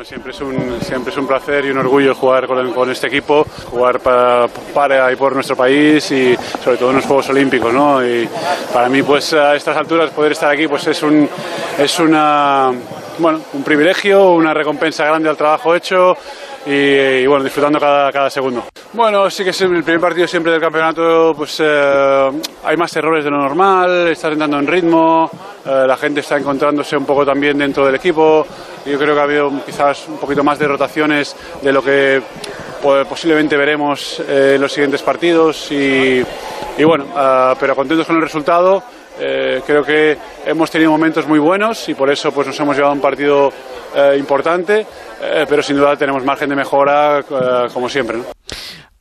Siempre es, un, siempre es un placer y un orgullo jugar con, con este equipo, jugar para, para y por nuestro país y sobre todo en los Juegos Olímpicos, ¿no? Y para mí, pues a estas alturas poder estar aquí, pues es un es una bueno un privilegio, una recompensa grande al trabajo hecho y, y, bueno disfrutando cada, cada segundo. Bueno, sí que es el primer partido siempre del campeonato, pues eh, hay más errores de lo normal, estás entrando en ritmo, eh, la gente está encontrándose un poco también dentro del equipo. Yo creo que ha habido quizás un poquito más de rotaciones de lo que pues, posiblemente veremos eh, en los siguientes partidos y, y bueno, eh, pero contentos con el resultado. Eh, creo que hemos tenido momentos muy buenos y por eso pues nos hemos llevado a un partido eh, importante, eh, pero sin duda tenemos margen de mejora eh, como siempre. ¿no?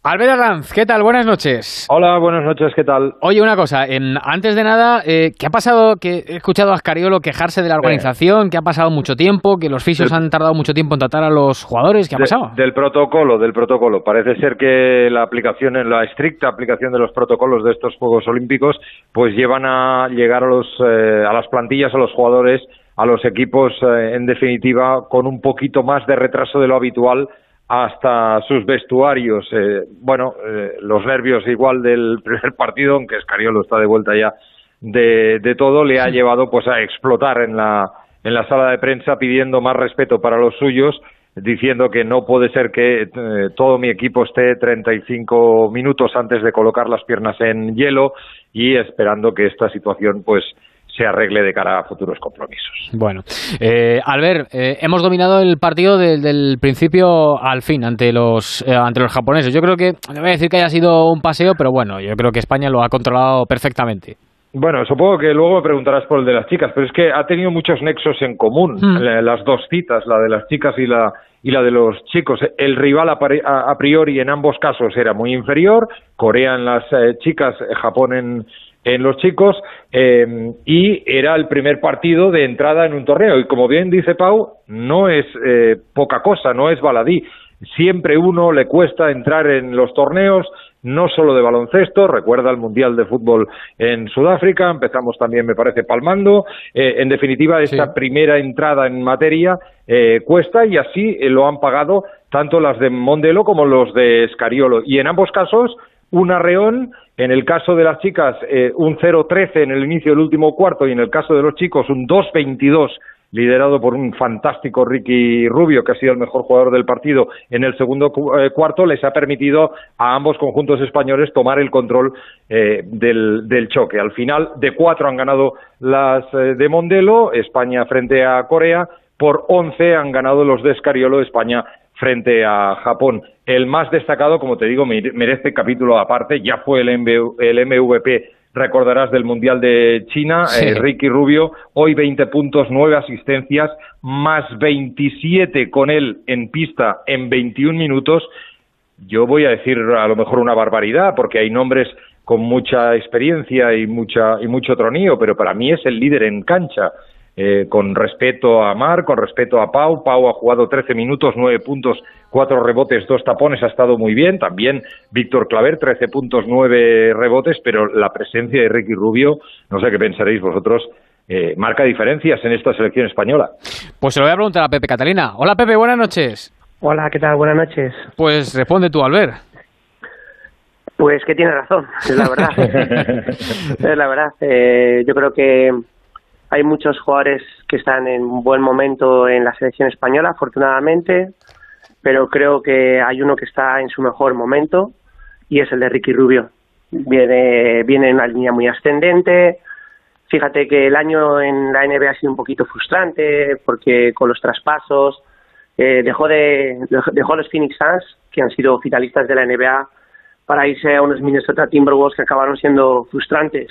Albert Arranz, ¿qué tal? Buenas noches. Hola, buenas noches, ¿qué tal? Oye, una cosa, en- antes de nada, eh, ¿qué ha pasado? Que he escuchado a Ascariolo quejarse de la organización, que ha pasado mucho tiempo, que los fisios han tardado mucho tiempo en tratar a los jugadores, ¿qué ha De- pasado? del protocolo, del protocolo. Parece ser que la aplicación, la estricta aplicación de los protocolos de estos Juegos Olímpicos, pues llevan a llegar a los, eh, a las plantillas, a los jugadores, a los equipos, eh, en definitiva, con un poquito más de retraso de lo habitual hasta sus vestuarios. Eh, bueno, eh, los nervios igual del primer partido, aunque Escariolo está de vuelta ya de, de todo, le ha llevado pues a explotar en la, en la sala de prensa pidiendo más respeto para los suyos, diciendo que no puede ser que eh, todo mi equipo esté 35 minutos antes de colocar las piernas en hielo y esperando que esta situación pues se arregle de cara a futuros compromisos. Bueno, eh, Albert, eh, hemos dominado el partido del, del principio al fin ante los eh, ante los japoneses. Yo creo que, no voy a decir que haya sido un paseo, pero bueno, yo creo que España lo ha controlado perfectamente. Bueno, supongo que luego me preguntarás por el de las chicas, pero es que ha tenido muchos nexos en común, Hmm. la- las dos citas, la de las chicas y la y la de los chicos. El rival a priori en ambos casos era muy inferior, Corea en las eh, chicas, eh, Japón en, en los chicos, eh, y era el primer partido de entrada en un torneo. Y como bien dice Pau, no es eh, poca cosa, no es baladí. Siempre uno le cuesta entrar en los torneos, no solo de baloncesto, recuerda el Mundial de Fútbol en Sudáfrica, empezamos también, me parece, palmando. Eh, en definitiva, esta primera entrada en materia eh, cuesta y así eh, lo han pagado tanto las de Mondelo como los de Scariolo. Y en ambos casos, un arreón, en el caso de las chicas, eh, un 0-13 en el inicio del último cuarto y en el caso de los chicos, un 2-22 liderado por un fantástico Ricky Rubio, que ha sido el mejor jugador del partido en el segundo eh, cuarto, les ha permitido a ambos conjuntos españoles tomar el control eh, del, choque. Al final, de cuatro han ganado las de Mondelo, España frente a Corea, por 11 han ganado los de Escariolo, España frente a Japón. El más destacado, como te digo, mere- merece capítulo aparte, ya fue el, MV el MVP, recordarás, del Mundial de China, Sí. eh, Ricky Rubio, hoy 20 puntos, 9 asistencias, más 27 con él en pista en 21 minutos. Yo voy a decir a lo mejor una barbaridad, porque hay nombres con mucha experiencia y mucha y mucho tronío, pero para mí es el líder en cancha. Eh, con respeto a Mar, con respeto a Pau. Pau ha jugado 13 minutos, 9 puntos, 4 rebotes, 2 tapones, ha estado muy bien. También Víctor Claver, 13 puntos, 9 rebotes, pero la presencia de Ricky Rubio, no sé qué pensaréis vosotros, eh, marca diferencias en esta selección española. Pues se lo voy a preguntar a Pepe Catalina. Hola Pepe, buenas noches. Hola, ¿qué tal? Buenas noches. Pues responde tú, Albert. Pues que tiene razón, es la verdad. es la verdad. Eh, yo creo que hay muchos jugadores que están en un buen momento en la selección española, afortunadamente, pero creo que hay uno que está en su mejor momento y es el de Ricky Rubio. Viene, viene en una línea muy ascendente. Fíjate que el año en la NBA ha sido un poquito frustrante porque con los traspasos eh, dejó de dejó los Phoenix Suns que han sido finalistas de la NBA para irse a unos Minnesota Timberwolves que acabaron siendo frustrantes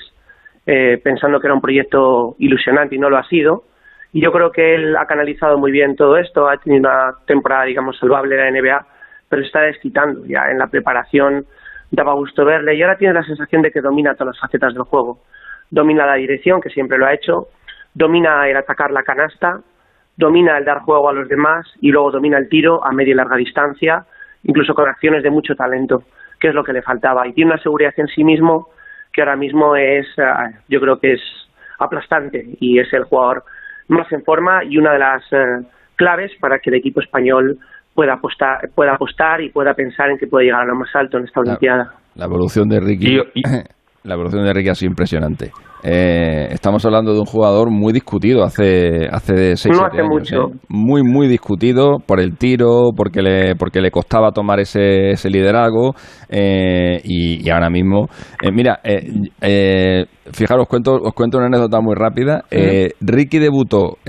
eh, pensando que era un proyecto ilusionante y no lo ha sido. Y yo creo que él ha canalizado muy bien todo esto, ha tenido una temporada, digamos, salvable en la NBA, pero está desquitando ya en la preparación, daba gusto verle y ahora tiene la sensación de que domina todas las facetas del juego. Domina la dirección, que siempre lo ha hecho, domina el atacar la canasta, domina el dar juego a los demás y luego domina el tiro a media y larga distancia, incluso con acciones de mucho talento, que es lo que le faltaba. Y tiene una seguridad en sí mismo que ahora mismo es, eh, yo creo que es aplastante y es el jugador más en forma y una de las eh, claves para que el equipo español pueda apostar, pueda apostar y pueda pensar en que puede llegar a lo más alto en esta Olimpiada. La evolución de Ricky, la evolución de Ricky ha sido impresionante. Eh, estamos hablando de un jugador muy discutido hace hace seis no hace mucho. ¿eh? muy muy discutido por el tiro porque le porque le costaba tomar ese, ese liderazgo eh, y, y, ahora mismo eh, mira eh, fijaros os cuento os cuento una anécdota muy rápida Ricky debutó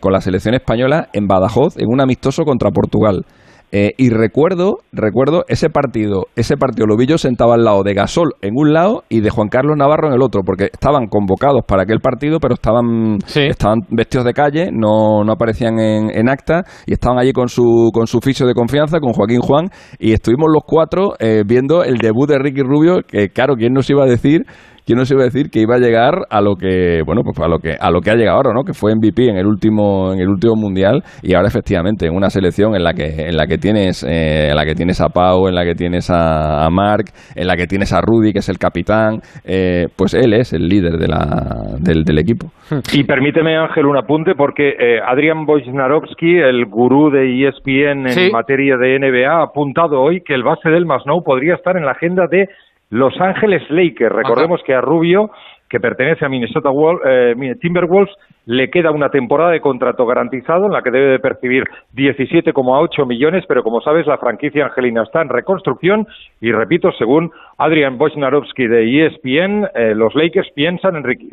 con la selección española en Badajoz en un amistoso contra Portugal eh, y recuerdo, recuerdo ese partido, ese partido lo vi yo sentado al lado de Gasol en un lado y de Juan Carlos Navarro en el otro, porque estaban convocados para aquel partido, pero estaban, estaban vestidos de calle, no, no aparecían en, en, acta y estaban allí con su, con su fisio de confianza, con Joaquín Juan, y estuvimos los cuatro eh, viendo el debut de Ricky Rubio, que claro, ¿quién nos iba a decir ¿quién nos iba a decir que iba a llegar a lo que, bueno, pues a lo que, a lo que ha llegado ahora, ¿no? Que fue MVP en el último, en el último mundial y ahora efectivamente en una selección en la que, en la que tienes, eh, en la que tienes a Pau, en la que tienes a, a Mark, en la que tienes a Rudy, que es el capitán, eh, pues él es el líder de la, del, del, equipo. Y permíteme, Ángel, un apunte, porque eh, Adrian Wojnarowski, el gurú de ESPN en Sí. materia de NBA, ha apuntado hoy que el base del Masnou podría estar en la agenda de los Ángeles Lakers. Recordemos que a Rubio, que pertenece a Minnesota eh, Timberwolves, le queda una temporada de contrato garantizado en la que debe de percibir 17,8 millones, pero como sabes, la franquicia angelina está en reconstrucción y, repito, según Adrian Wojnarowski de ESPN, eh, los Lakers piensan en Ricky.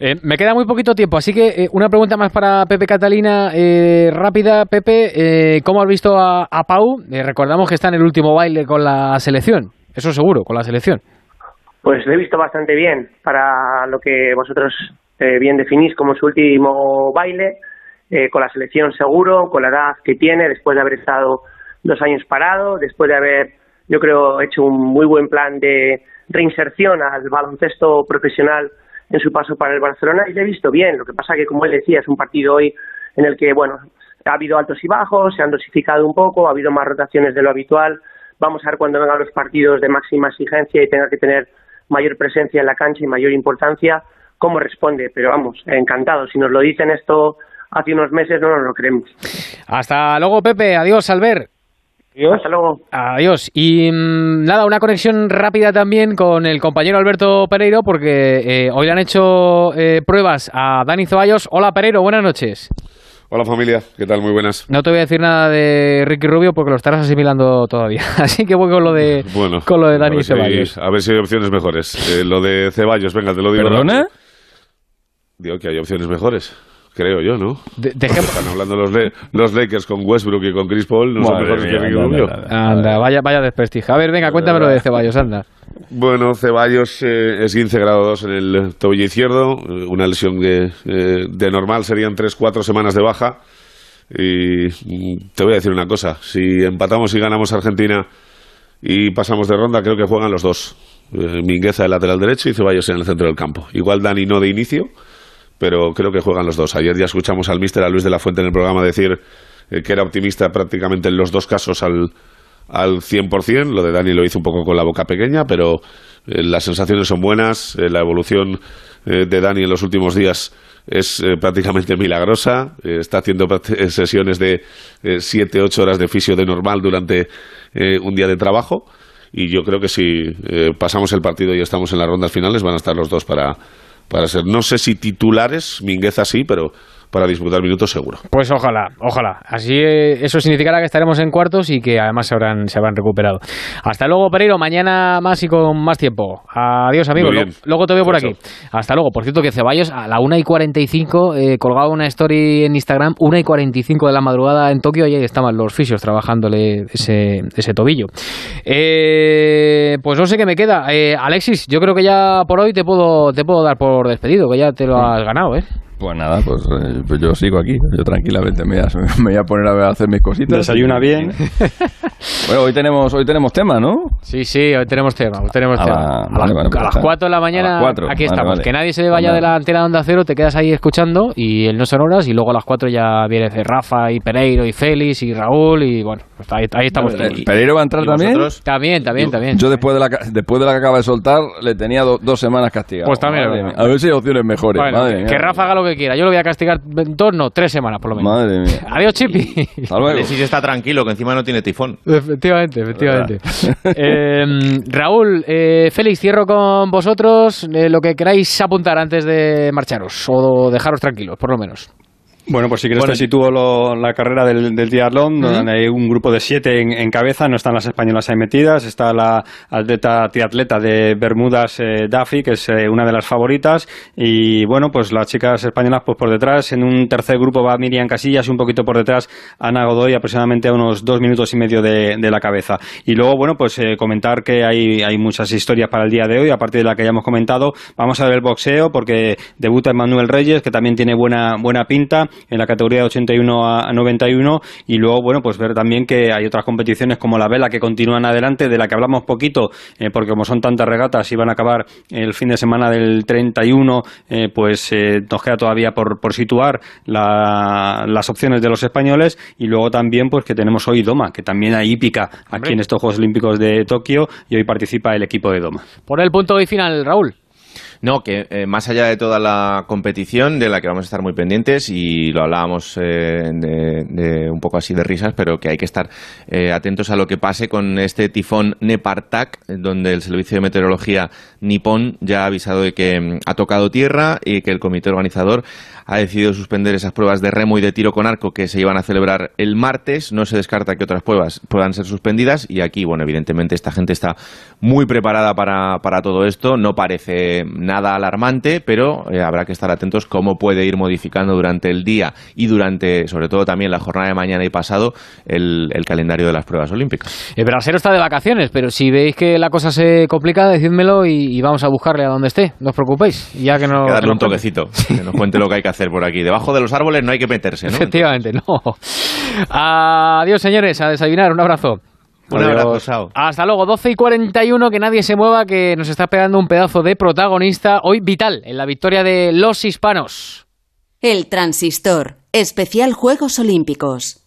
Eh, me queda muy poquito tiempo, así que eh, una pregunta más para Pepe Catalina, eh, rápida. Pepe, eh, ¿cómo has visto a, a Pau? Recordamos que está en el último baile con la selección, eso seguro, con la selección. Pues lo he visto bastante bien para lo que vosotros eh, bien definís como su último baile, eh, con la selección seguro, con la edad que tiene, después de haber estado dos años parado, después de haber, yo creo, hecho un muy buen plan de reinserción al baloncesto profesional en su paso para el Barcelona y le he visto bien. Lo que pasa que, como él decía, es un partido hoy en el que, bueno, ha habido altos y bajos, se han dosificado un poco, ha habido más rotaciones de lo habitual. Vamos a ver cuando vengan los partidos de máxima exigencia y tenga que tener mayor presencia en la cancha y mayor importancia, cómo responde. Pero vamos, encantado. Si nos lo dicen esto hace unos meses, no nos lo creemos. Hasta luego, Pepe. Adiós, Albert. Hasta luego. Adiós. Y mm, nada, una conexión rápida también con el compañero Alberto Pereiro, porque eh, hoy le han hecho eh, pruebas a Dani Ceballos. Hola, Pereiro, buenas noches. Hola familia, ¿qué tal? Muy buenas. No te voy a decir nada de Ricky Rubio porque lo estarás asimilando todavía. Así que voy con lo de, Bueno, con lo de a Dani si- Ceballos. a ver si hay opciones mejores. Eh, lo de Ceballos, venga, te lo digo. ¿Perdona? rápido. Digo que hay opciones mejores. Creo yo, ¿no? De- Porque Están hablando los, Le- los Lakers con Westbrook y con Chris Paul, no son Madre mejores mía, que Ricky anda, Rubio. Anda, vaya, vaya desprestigio. A ver, venga, cuéntame lo de Ceballos, anda. Bueno, Ceballos eh, es 15 grado 2 en el tobillo izquierdo, eh, una lesión que eh, de normal serían 3-4 semanas de baja. Y mm, te voy a decir una cosa, si empatamos y ganamos Argentina y pasamos de ronda, creo que juegan los dos. Eh, Mingueza de lateral derecho y Ceballos en el centro del campo. Igual Dani no de inicio, pero creo que juegan los dos. Ayer ya escuchamos al míster, a Luis de la Fuente en el programa decir que era optimista prácticamente en los dos casos al, al 100%. Lo de Dani lo hizo un poco con la boca pequeña, pero eh, las sensaciones son buenas. Eh, la evolución eh, de Dani en los últimos días es prácticamente milagrosa. Está haciendo sesiones de 7, 8 horas de fisio de normal durante un día de trabajo. Y yo creo que si pasamos el partido y estamos en las rondas finales, van a estar los dos para, para ser, no sé si titulares, Mingueza sí, pero para disputar minutos seguro. Pues ojalá, ojalá. Así eh, eso significará que estaremos en cuartos y que además se habrán, se habrán recuperado. Hasta luego, Pereiro. Mañana más y con más tiempo. Adiós, amigo. Muy bien. Lo- Luego te veo por aquí. Hasta luego. Por cierto, que Ceballos a la 1 y 45 eh, colgaba una story en Instagram, 1 y 45 de la madrugada en Tokio y ahí estaban los fisios trabajándole ese, ese tobillo. Eh, pues no sé qué me queda. Eh, Alexis, yo creo que ya por hoy te puedo, te puedo dar por despedido, que ya te lo has ganado, ¿eh? Pues nada, pues, eh, pues yo sigo aquí. Yo tranquilamente me voy, a, me voy a poner a hacer mis cositas. Desayuna bien. Bueno, hoy tenemos, hoy tenemos tema, ¿no? Sí, sí, hoy tenemos tema, hoy tenemos A tema. la- a, vale, las- vale, pues a las está. 4 de la mañana, cuatro, aquí vale, estamos. vale. Que nadie se vaya de la antena de Onda Cero, te quedas ahí escuchando y el No Son Horas y luego a las 4 ya viene Rafa y Pereiro y Félix y Raúl y bueno, pues ahí, ahí estamos. Todos. ¿Pereiro va a entrar ¿Y también? vosotros? También, también, también. Yo después de la ca- después de la que acaba de soltar le tenía do- dos semanas castigado. Pues también. A ver si hay opciones mejores. Bueno, madre que mía. Rafa haga lo que quiera. Yo lo voy a castigar dos, no, tres semanas por lo menos. Madre mía. Adiós, Chipi. Hasta luego. Alexis está tranquilo, que encima no tiene tifón. Efectivamente, efectivamente. Eh, Raúl, eh, Félix, cierro con vosotros eh, lo que queráis apuntar antes de marcharos o dejaros tranquilos, por lo menos. Bueno, pues si quieres Bueno. te sitúo lo- la carrera del, del triatlón, donde hay un grupo de siete en, en cabeza, no están las españolas ahí metidas, está la atleta triatleta de Bermudas, eh, Duffy, que es eh, una de las favoritas, y bueno, pues las chicas españolas pues por detrás, en un tercer grupo va Miriam Casillas y un poquito por detrás Ana Godoy, aproximadamente a unos dos minutos y medio de, de la cabeza. Y luego, bueno, pues eh, comentar que hay, hay muchas historias para el día de hoy, aparte de la que ya hemos comentado, vamos a ver el boxeo, porque debuta Manuel Reyes, que también tiene buena, buena pinta, en la categoría de 81 a a 91 y luego bueno pues ver también que hay otras competiciones como la vela que continúan adelante de la que hablamos poquito eh, porque como son tantas regatas y van a acabar el fin de semana del 31 eh, pues eh, nos queda todavía por, por situar la- las opciones de los españoles. Y luego también pues que tenemos hoy Doma que también hay hípica aquí en estos Juegos Olímpicos de Tokio y hoy participa el equipo de Doma. Por el punto y final, Raúl. No, que eh, más allá de toda la competición, de la que vamos a estar muy pendientes, y lo hablábamos eh, de, de un poco así de risas, pero que hay que estar eh, atentos a lo que pase con este tifón Nepartak, donde el Servicio de Meteorología nipón ya ha avisado de que mm, ha tocado tierra y que el comité organizador ha decidido suspender esas pruebas de remo y de tiro con arco que se iban a celebrar el martes. No se descarta que otras pruebas puedan ser suspendidas y aquí, bueno, evidentemente esta gente está muy preparada para, para todo esto. No parece nada alarmante, pero eh, habrá que estar atentos cómo puede ir modificando durante el día y durante, sobre todo también la jornada de mañana y pasado, el, el calendario de las pruebas olímpicas. El brasero está de vacaciones, pero si veis que la cosa se complica, decídmelo y, y vamos a buscarle a donde esté. No os preocupéis. Ya que no. Que darle que un toquecito, que nos cuente lo que hay que hacer por aquí. Debajo de los árboles no hay que meterse, ¿no? Efectivamente, no. Adiós, señores, a desayunar. Un abrazo. Un abrazo, chao. Hasta luego, 12 y 41, que nadie se mueva, que nos está pegando un pedazo de protagonista hoy vital en la victoria de los hispanos. El transistor. Especial Juegos Olímpicos.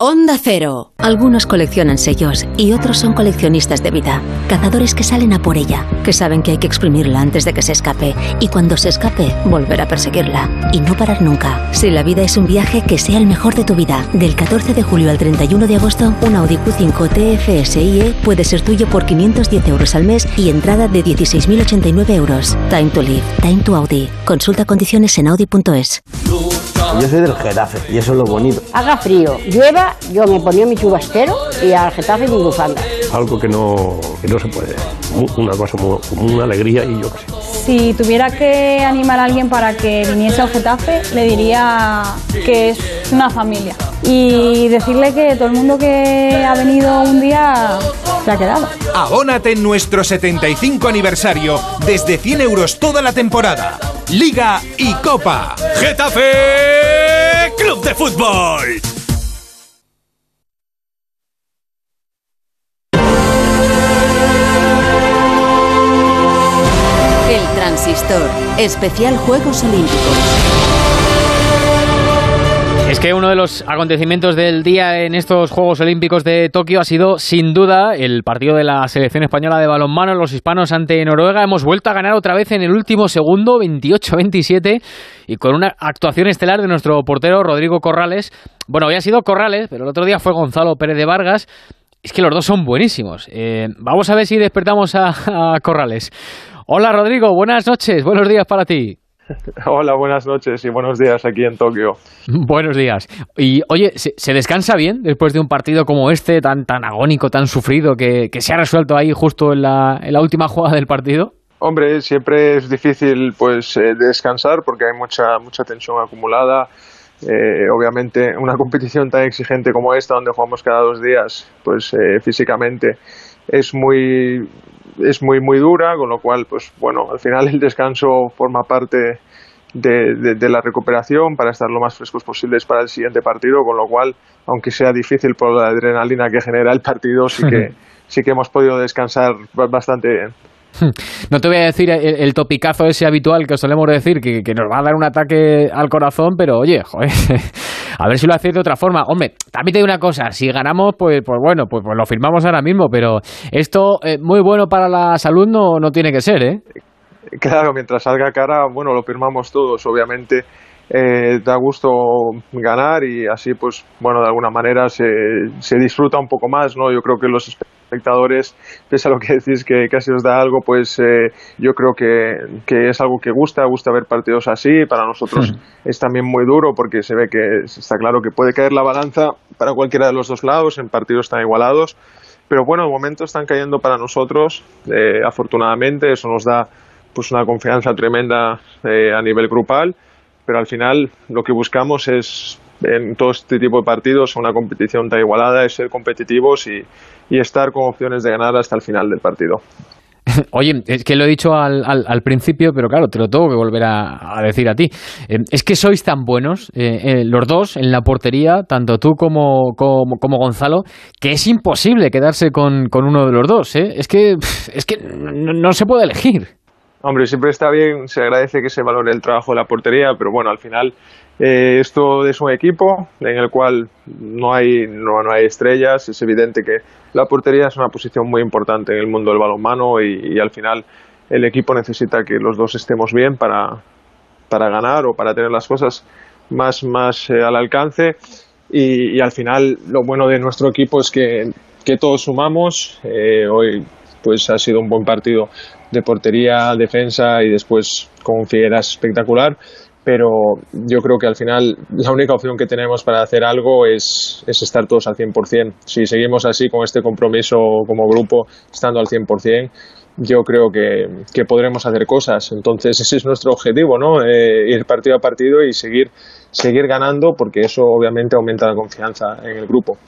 Onda Cero. Algunos coleccionan sellos y otros son coleccionistas de vida. Cazadores que salen a por ella, que saben que hay que exprimirla antes de que se escape y cuando se escape, volver a perseguirla y no parar nunca. Si la vida es un viaje, que sea el mejor de tu vida. Del 14 de julio al 31 de agosto, un Audi Q5 TFSIe puede ser tuyo por 510 euros al mes y entrada de 16.089 euros. Time to live. Time to Audi. Consulta condiciones en audi.es. Yo soy del Getafe y eso es lo bonito. Haga frío, llueva, yo me ponía mi chubasquero y al Getafe mi bufanda. Algo que no, que no se puede. Una cosa como una alegría y yo qué sé. Si tuviera que animar a alguien para que viniese al Getafe, le diría que es una familia. Y decirle que todo el mundo que ha venido un día se ha quedado. Abónate en nuestro 75 aniversario desde 100 euros toda la temporada. Liga y Copa. Getafe Club de Fútbol. El Transistor, especial Juegos Olímpicos. Es que uno de los acontecimientos del día en estos Juegos Olímpicos de Tokio ha sido, sin duda, el partido de la selección española de balonmano, los hispanos ante Noruega. Hemos vuelto a ganar otra vez en el último segundo, 28-27, y con una actuación estelar de nuestro portero Rodrigo Corrales. Bueno, hoy ha sido Corrales, pero el otro día fue Gonzalo Pérez de Vargas. Es que los dos son buenísimos. Eh, vamos a ver si despertamos a, a Corrales. Hola Rodrigo, buenas noches, buenos días para ti. Hola, buenas noches y buenos días aquí en Tokio. Buenos días. Y oye, ¿se, se descansa bien después de un partido como este, tan, tan agónico, tan sufrido, que, que se ha resuelto ahí justo en la, en la última jugada del partido? Hombre, siempre es difícil pues eh, descansar porque hay mucha mucha tensión acumulada. Eh, obviamente, una competición tan exigente como esta, donde jugamos cada dos días, pues eh, físicamente es muy es muy muy dura, con lo cual, pues bueno, al final el descanso forma parte de, de, de, la recuperación para estar lo más frescos posibles para el siguiente partido, con lo cual, aunque sea difícil por la adrenalina que genera el partido, sí que sí que hemos podido descansar bastante bien. No te voy a decir el, el, topicazo ese habitual que os solemos decir, que, que, nos va a dar un ataque al corazón, pero oye, joder, a ver si lo hacéis de otra forma. Hombre, también te digo una cosa, si ganamos, pues, pues bueno, pues, pues lo firmamos ahora mismo, pero esto eh, muy bueno para la salud no, no tiene que ser, ¿eh? Claro, mientras salga cara, bueno, lo firmamos todos, obviamente. Eh, da gusto ganar y así pues bueno de alguna manera se, se disfruta un poco más no yo creo que los espectadores, pese a lo que decís que casi os da algo, pues eh, yo creo que, que, es algo que gusta, gusta ver partidos así. Para nosotros mm. es también muy duro porque se ve que está claro que puede caer la balanza para cualquiera de los dos lados en partidos tan igualados. Pero bueno, de momento están cayendo para nosotros, eh, afortunadamente, eso nos da pues una confianza tremenda eh, a nivel grupal, pero al final lo que buscamos es en todo este tipo de partidos, una competición tan igualada, es ser competitivos y, y estar con opciones de ganar hasta el final del partido. Oye, es que lo he dicho al, al, al, principio, pero claro, te lo tengo que volver a, decir a ti. Eh, es que sois tan buenos, eh, eh, los dos, en la portería, tanto tú como, como, como Gonzalo, que es imposible quedarse con, con uno de los dos. Es que, es que no, se puede elegir. Hombre, siempre está bien, se agradece que se valore el trabajo de la portería, pero bueno, al final eh, esto es un equipo en el cual no hay, no, no, hay estrellas. Es evidente que la portería es una posición muy importante en el mundo del balonmano y, al final el equipo necesita que los dos estemos bien para, para ganar o para tener las cosas más, más eh, al alcance. Y, y, al final lo bueno de nuestro equipo es que, que todos sumamos. Eh, hoy pues ha sido un buen partido de portería, defensa y después con Figueras espectacular pero yo creo que al final la única opción que tenemos para hacer algo es, es estar todos al 100%. Si seguimos así con este compromiso como grupo, estando al 100%, yo creo que, que podremos hacer cosas. Entonces ese es nuestro objetivo, ¿no? Eh, ir partido a partido y seguir, seguir ganando porque eso obviamente aumenta la confianza en el grupo.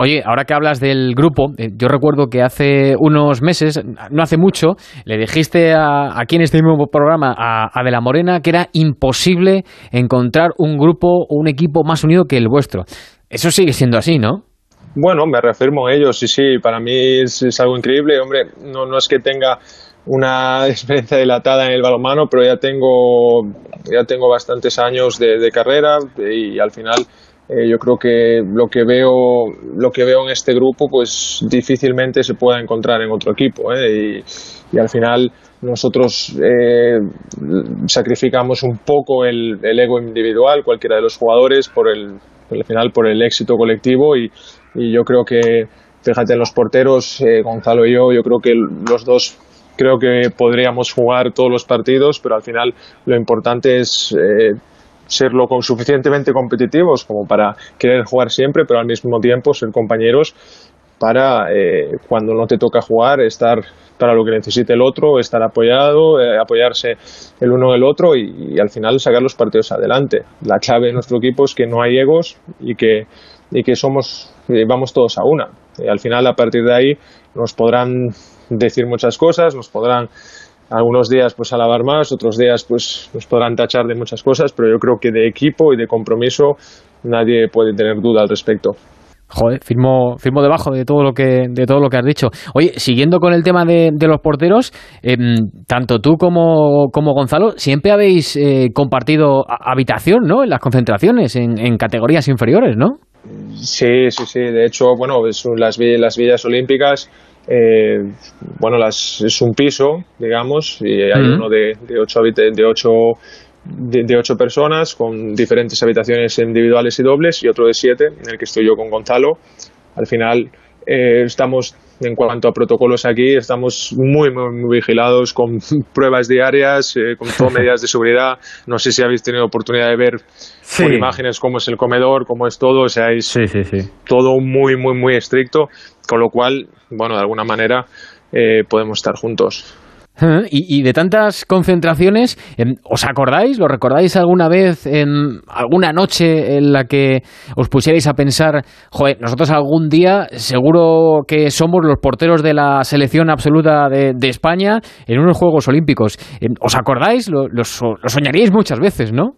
Oye, ahora que hablas del grupo, eh, yo recuerdo que hace unos meses, no hace mucho, le dijiste a, aquí en este mismo programa a, a, De la Morena que era imposible encontrar un grupo o un equipo más unido que el vuestro. Eso sigue siendo así, ¿no? Bueno, me reafirmo ellos, sí, sí, para mí es, algo increíble. Hombre, no, no es que tenga una experiencia dilatada en el balonmano, pero ya tengo, ya tengo bastantes años de, de carrera y al final eh, yo creo que lo que veo lo que veo en este grupo pues difícilmente se pueda encontrar en otro equipo ¿eh? y, al final nosotros eh, sacrificamos un poco el, el, ego individual cualquiera de los jugadores por el al final por el éxito colectivo y, yo creo que fíjate en los porteros eh, Gonzalo y yo yo creo que los dos creo que podríamos jugar todos los partidos pero al final lo importante es eh, serlo con suficientemente competitivos como para querer jugar siempre, pero al mismo tiempo ser compañeros para eh, cuando no te toca jugar estar para lo que necesite el otro, estar apoyado, eh, apoyarse el uno del otro y, y, al final sacar los partidos adelante. La clave de nuestro equipo es que no hay egos y que, y que somos, eh, vamos todos a una. Y al final, a partir de ahí, nos podrán decir muchas cosas, nos podrán algunos días pues alabar más, otros días pues nos podrán tachar de muchas cosas, pero yo creo que de equipo y de compromiso nadie puede tener duda al respecto. Joder, firmo, firmo debajo de todo lo que de todo lo que has dicho. Oye, siguiendo con el tema de, de los porteros, eh, tanto tú como, como Gonzalo siempre habéis eh, compartido habitación, ¿no? En las concentraciones, en, en, categorías inferiores, ¿no? Sí, sí, sí. De hecho, bueno, es las, las villas olímpicas. Eh, bueno, las, es un piso, digamos, y hay uh -huh. uno de, de ocho, de ocho de, de, ocho personas con diferentes habitaciones individuales y dobles y otro de siete en el que estoy yo con Gonzalo. Al final eh, estamos, en cuanto a protocolos aquí, estamos muy, muy, muy vigilados con pruebas diarias, eh, con todas medidas de seguridad. No sé si habéis tenido oportunidad de ver sí. por imágenes cómo es el comedor, cómo es todo. O sea, es sí, sí, todo muy, muy, muy estricto. Con lo cual, bueno, de alguna manera eh, podemos estar juntos. Y, de tantas concentraciones, ¿os acordáis? ¿Lo recordáis alguna vez en alguna noche en la que os pusierais a pensar, joder, nosotros algún día seguro que somos los porteros de la selección absoluta de, España en unos Juegos Olímpicos? ¿Os acordáis? Lo, lo, lo soñaríais muchas veces, ¿no?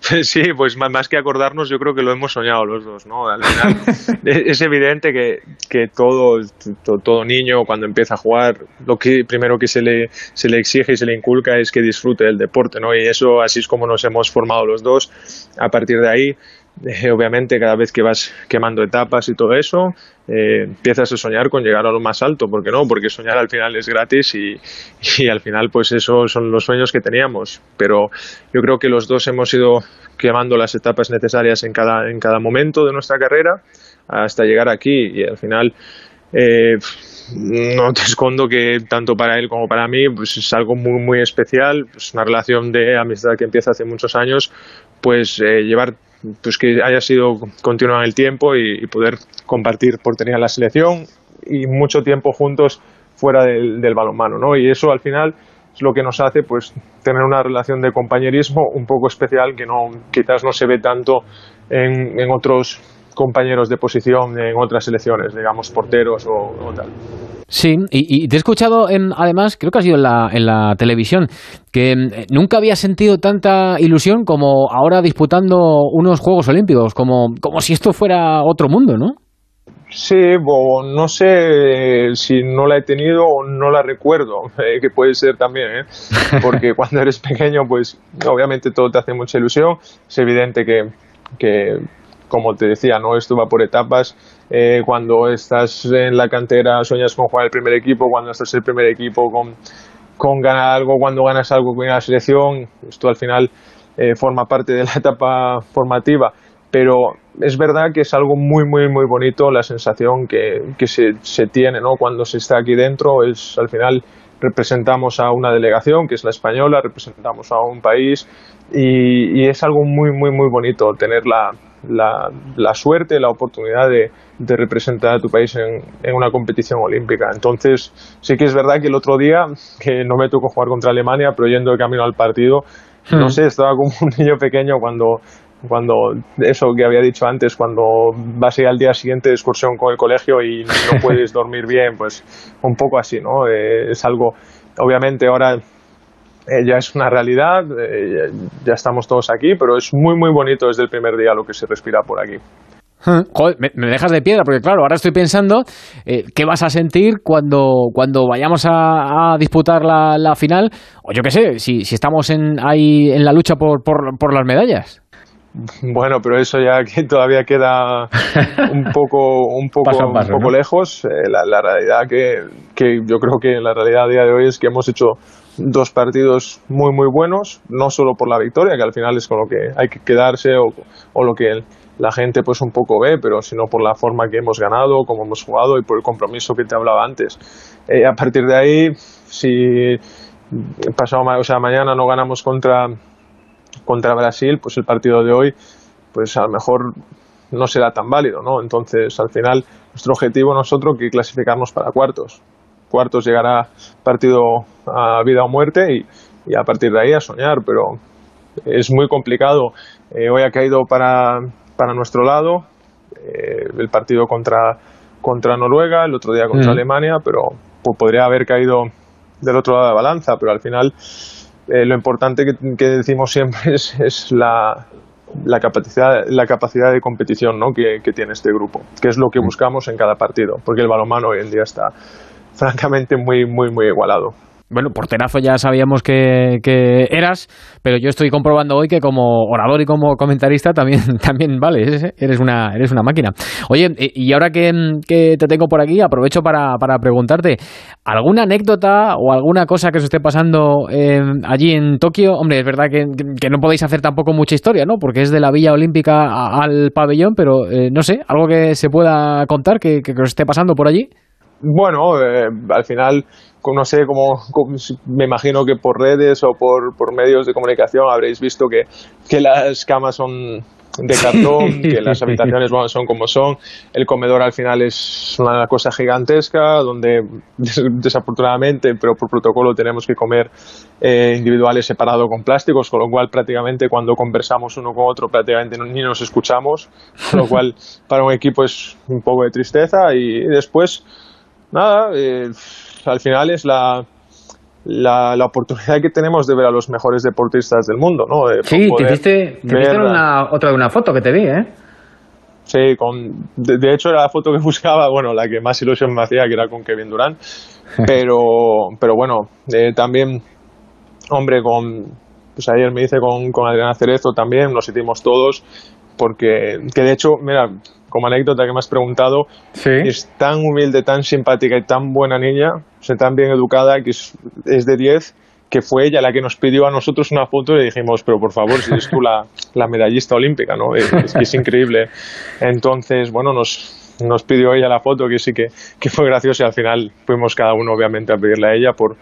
Sí, pues más que acordarnos, yo creo que lo hemos soñado los dos, ¿no? Al final, es evidente que, que todo, todo niño cuando empieza a jugar, lo que primero que se le, se le exige y se le inculca es que disfrute del deporte, ¿no? Y eso así es como nos hemos formado los dos. A partir de ahí, eh, obviamente cada vez que vas quemando etapas y todo eso, eh, empiezas a soñar con llegar a lo más alto, ¿por qué no? Porque soñar al final es gratis y, y, al final pues esos son los sueños que teníamos, pero yo creo que los dos hemos ido quemando las etapas necesarias en cada, en cada momento de nuestra carrera hasta llegar aquí. Y al final eh, no te escondo que tanto para él como para mí pues es algo muy muy especial, pues una relación de amistad que empieza hace muchos años, pues eh, llevar pues que haya sido continua en el tiempo y, poder compartir portería en la selección y mucho tiempo juntos fuera del, del balonmano, ¿no? Y eso al final es lo que nos hace pues tener una relación de compañerismo un poco especial que no quizás no se ve tanto en otros compañeros de posición en otras selecciones, digamos porteros o, o tal. Sí, y, y, te he escuchado en, además, creo que ha sido en la, en la televisión, que eh, nunca había sentido tanta ilusión como ahora disputando unos Juegos Olímpicos, como, como si esto fuera otro mundo, ¿no? Sí, bo, no sé si no la he tenido o no la recuerdo, eh, que puede ser también, ¿eh? porque cuando eres pequeño, pues obviamente todo te hace mucha ilusión. Es evidente que, que como te decía, no esto va por etapas. Eh, cuando estás en la cantera sueñas con jugar el primer equipo, cuando estás en el primer equipo con, con ganar algo, cuando ganas algo con la selección, esto al final eh, forma parte de la etapa formativa. Pero es verdad que es algo muy, muy, muy bonito la sensación que, que se, se tiene ¿no? cuando se está aquí dentro. Es al final representamos a una delegación que es la española, representamos a un país y, y es algo muy, muy, muy bonito tener la, la, la, suerte, la oportunidad de, de, representar a tu país en, en, una competición olímpica. Entonces, sí que es verdad que el otro día, que no me tocó jugar contra Alemania, pero yendo de camino al partido, hmm. no sé, estaba como un niño pequeño cuando, cuando eso que había dicho antes, cuando vas a ir al día siguiente de excursión con el colegio y no puedes dormir bien, pues un poco así, ¿no? Eh, es algo, obviamente ahora eh, ya es una realidad, eh, ya estamos todos aquí, pero es muy, muy bonito desde el primer día lo que se respira por aquí. Joder, me, me, dejas de piedra, porque claro, ahora estoy pensando eh, qué vas a sentir cuando, cuando vayamos a, a disputar la, la, final, o yo qué sé, si, si estamos en, ahí en la lucha por, por, por las medallas. Bueno, pero eso ya que todavía queda un poco, un poco, paso paso, un poco ¿no? lejos. Eh, la, la, realidad que, que yo creo que la realidad a día de hoy es que hemos hecho dos partidos muy muy buenos, no solo por la victoria, que al final es con lo que hay que quedarse o, o lo que la gente pues un poco ve, pero sino por la forma que hemos ganado, cómo hemos jugado y por el compromiso que te hablaba antes. Eh, a partir de ahí, si pasado, o sea, mañana no ganamos contra contra Brasil, pues el partido de hoy, pues a lo mejor no será tan válido, ¿no? Entonces, al final, nuestro objetivo nosotros que clasificarnos para cuartos. Cuartos llegará partido a vida o muerte y, y a partir de ahí a soñar, pero es muy complicado. Eh, hoy ha caído para, para nuestro lado eh, el partido contra, contra Noruega, el otro día contra Mm. Alemania, pero pues, podría haber caído del otro lado de la balanza, pero al final eh, lo importante que, que decimos siempre es, es la, la capacidad, la capacidad de competición ¿no? que, que tiene este grupo, que es lo que buscamos en cada partido, porque el balonmano hoy en día está francamente muy, muy, muy igualado. Bueno, porterazo ya sabíamos que, eras, pero yo estoy comprobando hoy que como orador y como comentarista también, también vale, eres, eres una, eres una máquina. Oye, y y ahora que, te tengo por aquí, aprovecho para, para preguntarte, ¿alguna anécdota o alguna cosa que os esté pasando eh, allí en Tokio? Hombre, es verdad que, que no podéis hacer tampoco mucha historia, ¿no? Porque es de la Villa Olímpica al pabellón, pero eh, no sé, algo que se pueda contar que, que os esté pasando por allí. Bueno, eh, al final, no sé cómo, cómo- me imagino que por redes o por, por medios de comunicación habréis visto que, que las camas son de cartón, que las habitaciones bueno, son como son, el comedor al final es una cosa gigantesca, donde des- desafortunadamente, pero por protocolo tenemos que comer eh, individuales separado con plásticos, con lo cual prácticamente cuando conversamos uno con otro prácticamente no- ni nos escuchamos, con lo cual para un equipo es un poco de tristeza y después nada, eh, al final es la, la, la oportunidad que tenemos de ver a los mejores deportistas del mundo, ¿no? De Sí, te hiciste, te hiciste una, otra de una foto que te vi, ¿eh? Sí, con, de, de hecho era la foto que buscaba, bueno, la que más ilusión me hacía, que era con Kevin Durant, pero, pero bueno, eh, también, hombre, con, pues ayer me hice con, con Adriana Cerezo también, nos hicimos todos, porque, que de hecho, mira, como anécdota que me has preguntado, es tan humilde, tan simpática y tan buena niña, o sea, tan bien educada, que es, es de 10, que fue ella la que nos pidió a nosotros una foto y le dijimos, pero por favor, si eres tú la, la medallista olímpica, ¿no? Es, es que es increíble. Entonces, bueno, nos, nos pidió ella la foto, que sí que, que fue gracioso y al final fuimos cada uno, obviamente, a pedirle a ella por,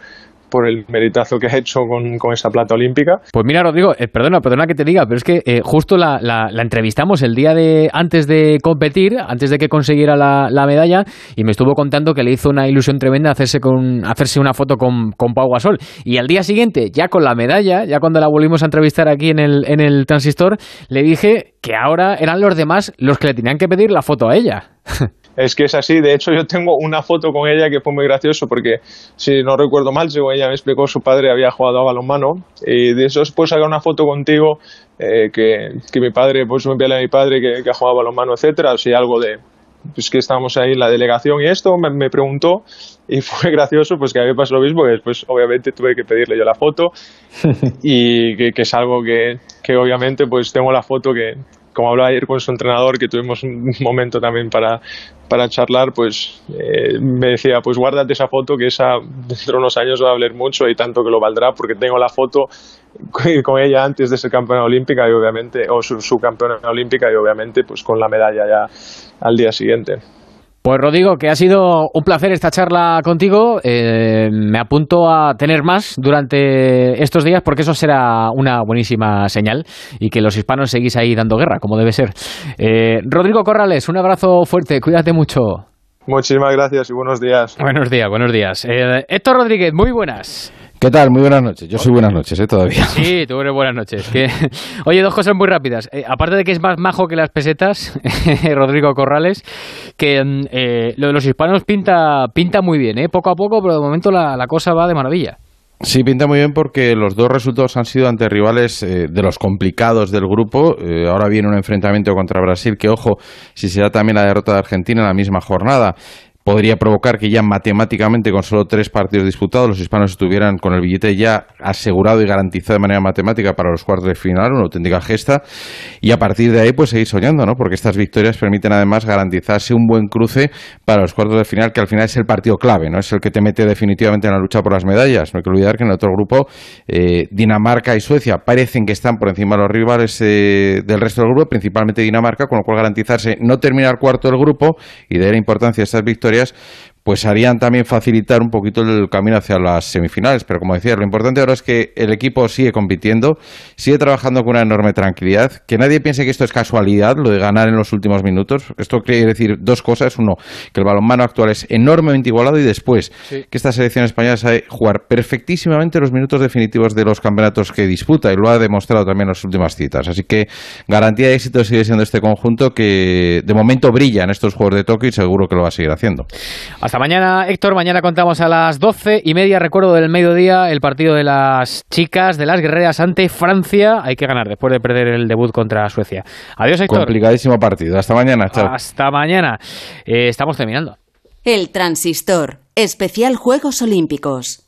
por el meritazo que ha hecho con, con esa plata olímpica. Pues mira, Rodrigo, eh, perdona, perdona que te diga, pero es que eh, justo la, la- la entrevistamos el día de antes de competir, antes de que consiguiera la, la medalla, y me estuvo contando que le hizo una ilusión tremenda hacerse con hacerse una foto con, con Pau Gasol. Y al día siguiente, ya con la medalla, ya cuando la volvimos a entrevistar aquí en el, en el transistor, le dije que ahora eran los demás los que le tenían que pedir la foto a ella. Es que es así, de hecho yo tengo una foto con ella que fue muy gracioso porque si no recuerdo mal, según ella me explicó, su padre había jugado a balonmano. Y de eso después sacar una foto contigo eh, que, que mi padre, pues me envié a mi padre que, que ha jugado a balonmano, etcétera, o sea, algo de pues que estábamos ahí en la delegación y esto me, me preguntó y fue gracioso pues que a mí me pasó lo mismo que después obviamente tuve que pedirle yo la foto. Y que, que es algo que, que obviamente pues tengo la foto que como hablaba ayer con su entrenador que tuvimos un momento también para, para charlar pues eh, me decía pues guárdate esa foto que esa dentro de unos años va a valer mucho y tanto que lo valdrá porque tengo la foto con- ella antes de ser campeona olímpica y obviamente o su, su campeona olímpica y obviamente pues con la medalla ya al día siguiente Pues Rodrigo, que ha sido un placer esta charla contigo. Eh, me apunto a tener más durante estos días porque eso será una buenísima señal y que los hispanos seguís ahí dando guerra, como debe ser. Eh, Rodrigo Corrales, un abrazo fuerte, cuídate mucho. muchísimas gracias y buenos días Buenos días, buenos días. Eh, Héctor Rodríguez, muy buenas. ¿Qué tal? Muy buenas noches. Yo soy buenas noches, ¿eh? Todavía. Sí, tú eres buenas noches. Que... Oye, dos cosas muy rápidas. Eh, aparte de que es más majo que las pesetas, Rodrigo Corrales, que mm, eh, lo de los hispanos pinta, pinta muy bien, ¿eh? poco a poco, pero de momento la, la cosa va de maravilla. Sí, pinta muy bien porque los dos resultados han sido ante rivales eh, de los complicados del grupo. Eh, ahora viene un enfrentamiento contra Brasil que, ojo, si se da también la derrota de Argentina en la misma jornada, podría provocar que ya matemáticamente, con solo tres partidos disputados, los hispanos estuvieran con el billete ya asegurado y garantizado de manera matemática para los cuartos de final, una auténtica gesta. Y a partir de ahí, pues seguir soñando, ¿no? Porque estas victorias permiten además garantizarse un buen cruce para los cuartos de final, que al final es el partido clave, ¿no? Es el que te mete definitivamente en la lucha por las medallas. No hay que olvidar que en el otro grupo, eh, Dinamarca y Suecia parecen que están por encima de los rivales eh, del resto del grupo, principalmente Dinamarca, con lo cual garantizarse no terminar cuarto del grupo y de la importancia de estas victorias historias pues harían también facilitar un poquito el camino hacia las semifinales. Pero como decía, lo importante ahora es que el equipo sigue compitiendo, sigue trabajando con una enorme tranquilidad, que nadie piense que esto es casualidad, lo de ganar en los últimos minutos. Esto quiere decir dos cosas. Uno, que el balonmano actual es enormemente igualado y después, que esta selección española sabe jugar perfectísimamente los minutos definitivos de los campeonatos que disputa y lo ha demostrado también en las últimas citas. Así que garantía de éxito sigue siendo este conjunto que de momento brilla en estos Juegos de Tokio y seguro que lo va a seguir haciendo. Hasta mañana, Héctor. Mañana contamos a las doce y media, recuerdo del mediodía, el partido de las chicas, de las guerreras ante Francia. Hay que ganar después de perder el debut contra Suecia. Adiós, Héctor. Complicadísimo partido. Hasta mañana. Chao. Hasta mañana. Eh, estamos terminando. El Transistor, especial Juegos Olímpicos.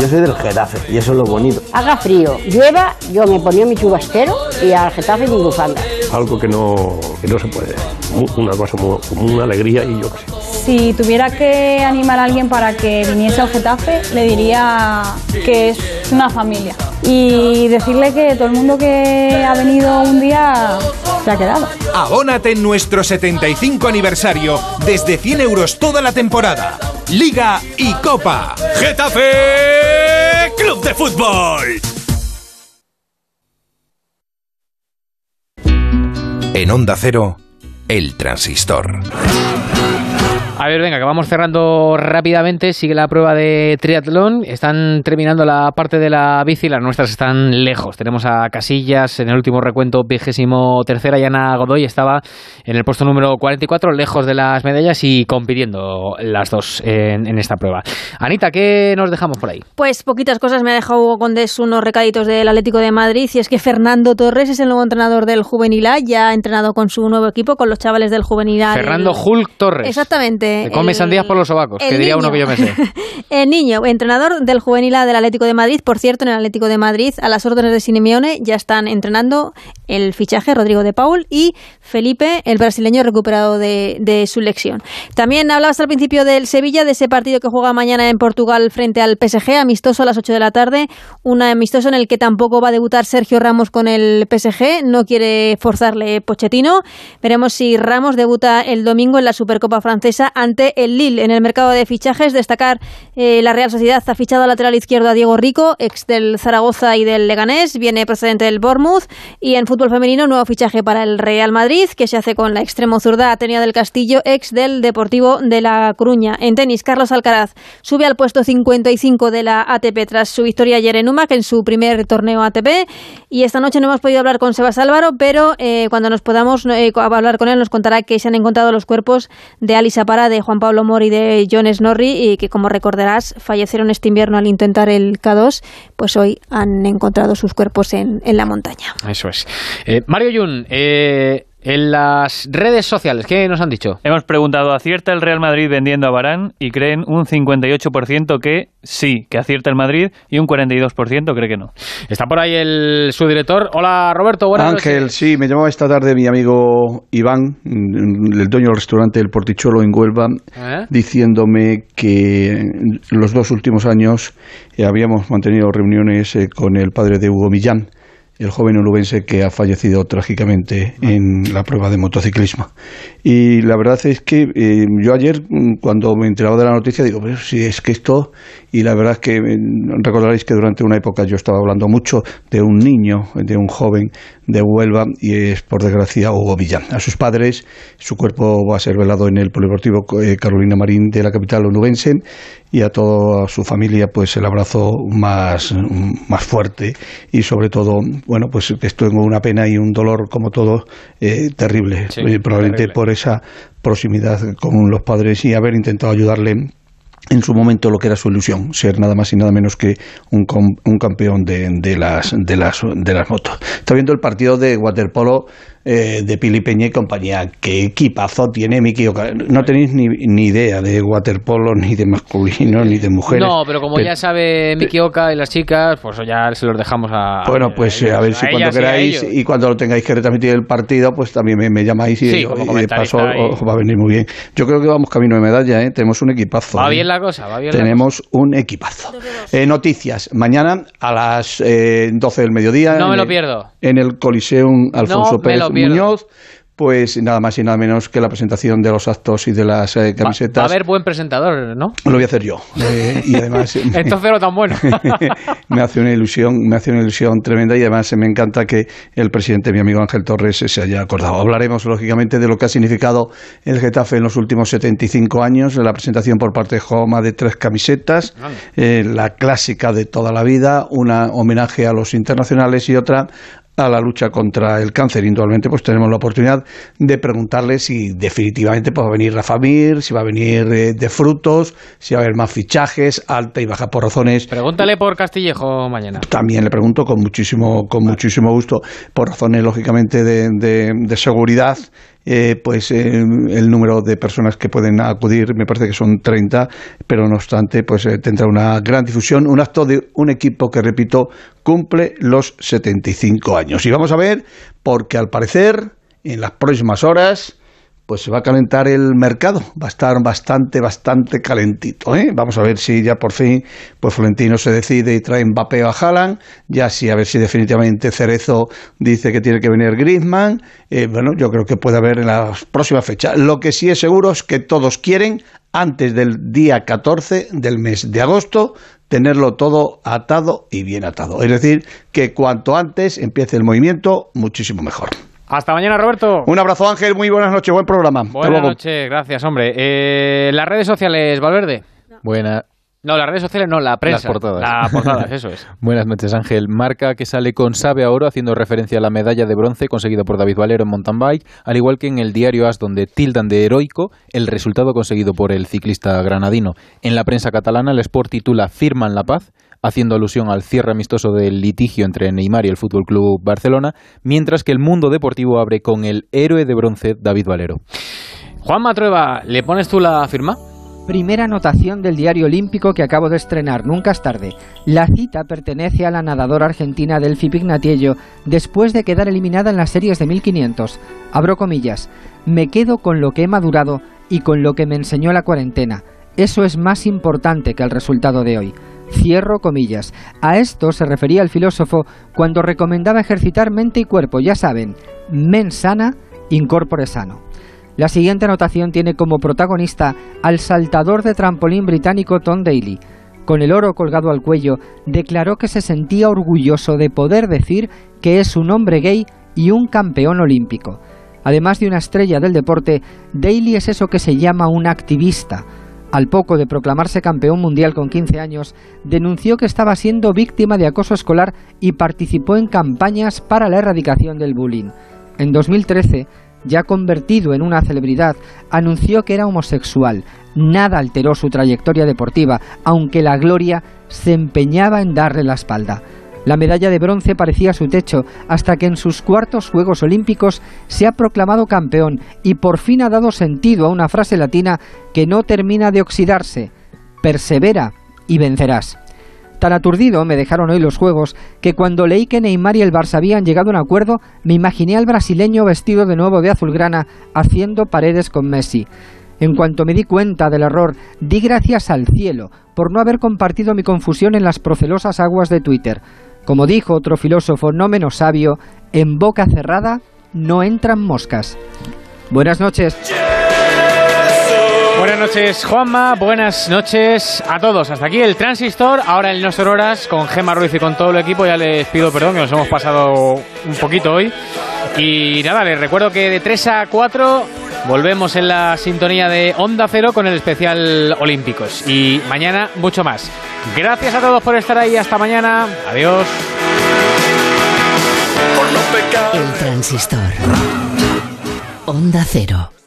Yo soy del Getafe y eso es lo bonito. Haga frío, llueva, yo me ponía mi chubasquero y al Getafe mi bufanda. Algo que no, que no se puede. Una cosa como, como una alegría y yo qué sé. Si tuviera que animar a alguien para que viniese al Getafe, le diría que es una familia. Y decirle que todo el mundo que ha venido un día se ha quedado. Abónate en nuestro 75 aniversario desde 100 euros toda la temporada. Liga y Copa. Getafe Club de Fútbol. En Onda Cero, El Transistor. A ver, venga, que vamos cerrando rápidamente. Sigue la prueba de triatlón. Están terminando la parte de la bici. Las nuestras están lejos. Tenemos a Casillas en el último recuento, vigésimo tercera. Y Ana Godoy estaba en el puesto número 44, lejos de las medallas y compitiendo las dos en, en esta prueba. Anita, ¿qué nos dejamos por ahí? Pues poquitas cosas me ha dejado Hugo Condés unos recaditos del Atlético de Madrid y es que Fernando Torres es el nuevo entrenador del Juvenil A, ya ha entrenado con su nuevo equipo, con los chavales del Juvenil A. Fernando del- Hulk Torres. Exactamente. Come el- sandías por los sobacos, que diría niño. uno que yo me sé. El niño, entrenador del Juvenil A del Atlético de Madrid, por cierto, en el Atlético de Madrid, a las órdenes de Simeone, ya están entrenando el fichaje Rodrigo de Paul y Felipe, el brasileño recuperado de, de su lesión. También hablabas al principio del Sevilla, de ese partido que juega mañana en Portugal frente al PSG, amistoso a las 8 de la tarde, un amistoso en el que tampoco va a debutar Sergio Ramos con el PSG, no quiere forzarle Pochettino. Veremos si Ramos debuta el domingo en la Supercopa Francesa ante el Lille. En el mercado de fichajes, destacar eh, la Real Sociedad ha fichado al lateral izquierdo a Diego Rico, ex del Zaragoza y del Leganés, viene procedente del Bournemouth. Y en fútbol femenino, nuevo fichaje para el Real Madrid, que se hace con la extremo zurda Atenia del Castillo, ex del Deportivo de La Coruña. En tenis, Carlos Alcaraz sube al puesto 55 de la ATP tras su victoria ayer en UMAC en su primer torneo ATP. Y esta noche no hemos podido hablar con Sebas Álvaro, pero eh, cuando nos podamos eh, hablar con él nos contará que se han encontrado los cuerpos de Alisa De Juan Pablo Mori y de John Snorri, y que como recordarás fallecieron este invierno al intentar el K2, pues hoy han encontrado sus cuerpos en, en la montaña. Eso es. Eh, Mario Yun, eh, en las redes sociales, ¿qué nos han dicho? Hemos preguntado, ¿acierta el Real Madrid vendiendo a Barán? Y creen un 58% que sí, que acierta el Madrid, y un 42% cree que no. Está por ahí el subdirector. Hola Roberto, buenas Ángel, noches. sí, me llamaba esta tarde mi amigo Iván, mm, el dueño del restaurante El Portichuelo en Huelva, ¿Eh? diciéndome que los dos últimos años eh, habíamos mantenido reuniones eh, con el padre de Hugo Millán, el joven ulubense que ha fallecido trágicamente en la prueba de motociclismo. Y la verdad es que eh, yo ayer, mm, cuando me enteraba de la noticia, digo, pero si es que esto y la verdad es que mm, recordaréis que durante una época yo estaba hablando mucho de un niño, de un joven de Huelva y es por desgracia Hugo Villán. A sus padres su cuerpo va a ser velado en el Polideportivo eh, Carolina Marín de la capital onubense y a toda su familia pues el abrazo más, más fuerte y sobre todo, bueno, pues esto tengo una pena y un dolor como todo eh, terrible, Eh, probablemente por esa proximidad con los padres y haber intentado ayudarle en su momento lo que era su ilusión, ser nada más y nada menos que un, com- un campeón de, de las, de, las, de las motos. Está viendo el partido de waterpolo eh, de Pili Peña y compañía. ¿Qué equipazo tiene Miki? No tenéis ni, ni idea de waterpolo, ni de masculino, ni de mujeres. No, pero como ya sabe Miki Oka y las chicas, pues ya se los dejamos a. Bueno, pues eh, a ver si a cuando queráis y cuando lo tengáis que retransmitir el partido, pues también me, me llamáis y, Sí, y de paso os va a venir muy bien. Yo creo que vamos camino de medalla, ¿eh? tenemos un equipazo. Va ¿eh? bien la cosa, va bien la Tenemos un equipazo. Eh, noticias. Mañana a las eh, 12 del mediodía. No me lo el- pierdo. En el Coliseum Alfonso No me Pérez pierdo. Muñoz. Pues nada más y nada menos que la presentación de los actos y de las eh, Va, va a camisetas. haber buen presentador, ¿no? Lo voy a hacer yo. Eh, y además Entonces no tan bueno. me hace una ilusión, me hace una ilusión tremenda y además me encanta que el presidente, mi amigo Ángel Torres, se haya acordado. Hablaremos lógicamente de lo que ha significado el Getafe en los últimos 75 años, la presentación por parte de Joma de tres camisetas, eh, la clásica de toda la vida, una homenaje a los internacionales y otra a la lucha contra el cáncer. Indudablemente, pues tenemos la oportunidad de preguntarle si definitivamente pues, va a venir Rafa Mir, si va a venir eh, de frutos, si va a haber más fichajes, alta y baja por razones Pregúntale por Castillejo mañana. también le pregunto con muchísimo, con muchísimo gusto, por razones lógicamente de, de- de seguridad, eh, pues eh, el número de personas que pueden acudir me parece que son 30, pero no obstante, pues eh, tendrá una gran difusión, un acto de un equipo que, repito, cumple los 75 años. Y vamos a ver, porque al parecer, en las próximas horas, pues se va a calentar el mercado, va a estar bastante, bastante calentito. ¿eh? Vamos a ver si ya por fin pues Florentino se decide y trae Mbappé a Haaland, ya sí a ver si definitivamente Cerezo dice que tiene que venir Griezmann. Eh, bueno, yo creo que puede haber en las próximas fechas. Lo que sí es seguro es que todos quieren, antes del día 14 del mes de agosto, tenerlo todo atado y bien atado. Es decir, que cuanto antes empiece el movimiento, muchísimo mejor. Hasta mañana, Roberto. Un abrazo, Ángel. Muy buenas noches. Buen programa. Buenas noches, gracias, hombre. Eh, las redes sociales, Valverde. Buena. No, las redes sociales no, la prensa. Las portadas. Las portadas, eso es. Buenas noches, Ángel. Marca que sale con Sabe a Oro, haciendo referencia a la medalla de bronce conseguida por David Valero en mountain bike, al igual que en el diario As, donde tildan de heroico el resultado conseguido por el ciclista granadino. En la prensa catalana, el Sport titula Firman la paz, haciendo alusión al cierre amistoso del litigio entre Neymar y el Fútbol Club Barcelona, mientras que el mundo deportivo abre con el héroe de bronce David Valero. Juan Matrueva, ¿le pones tú la firma? Primera anotación del diario olímpico que acabo de estrenar, nunca es tarde. La cita pertenece a la nadadora argentina Delphi Pignatiello después de quedar eliminada en las series de 1500. Abro comillas, me quedo con lo que he madurado y con lo que me enseñó la cuarentena. Eso es más importante que el resultado de hoy. Cierro comillas. A esto se refería el filósofo cuando recomendaba ejercitar mente y cuerpo, ya saben, men sana, incorpore sano. La siguiente anotación tiene como protagonista al saltador de trampolín británico Tom Daly. Con el oro colgado al cuello, declaró que se sentía orgulloso de poder decir que es un hombre gay y un campeón olímpico. Además de una estrella del deporte, Daly es eso que se llama un activista. Al poco de proclamarse campeón mundial con 15 años, denunció que estaba siendo víctima de acoso escolar y participó en campañas para la erradicación del bullying. En 2013, ya convertido en una celebridad, anunció que era homosexual. Nada alteró su trayectoria deportiva, aunque la gloria se empeñaba en darle la espalda. La medalla de bronce parecía su techo, hasta que en sus cuartos Juegos Olímpicos se ha proclamado campeón y por fin ha dado sentido a una frase latina que no termina de oxidarse. Persevera y vencerás. Tan aturdido me dejaron hoy los juegos que cuando leí que Neymar y el Barça habían llegado a un acuerdo, me imaginé al brasileño vestido de nuevo de azulgrana haciendo paredes con Messi. En cuanto me di cuenta del error, di gracias al cielo por no haber compartido mi confusión en las procelosas aguas de Twitter. Como dijo otro filósofo no menos sabio, en boca cerrada no entran moscas. Buenas noches. Buenas noches, Juanma. Buenas noches a todos. Hasta aquí el Transistor. Ahora en No Horas con Gemma Ruiz y con todo el equipo. Ya les pido perdón que nos hemos pasado un poquito hoy. Y nada, les recuerdo que de 3 a 4 volvemos en la sintonía de Onda Cero con el especial Olímpicos. Y mañana mucho más. Gracias a todos por estar ahí. Hasta mañana. Adiós. El transistor. Onda Cero.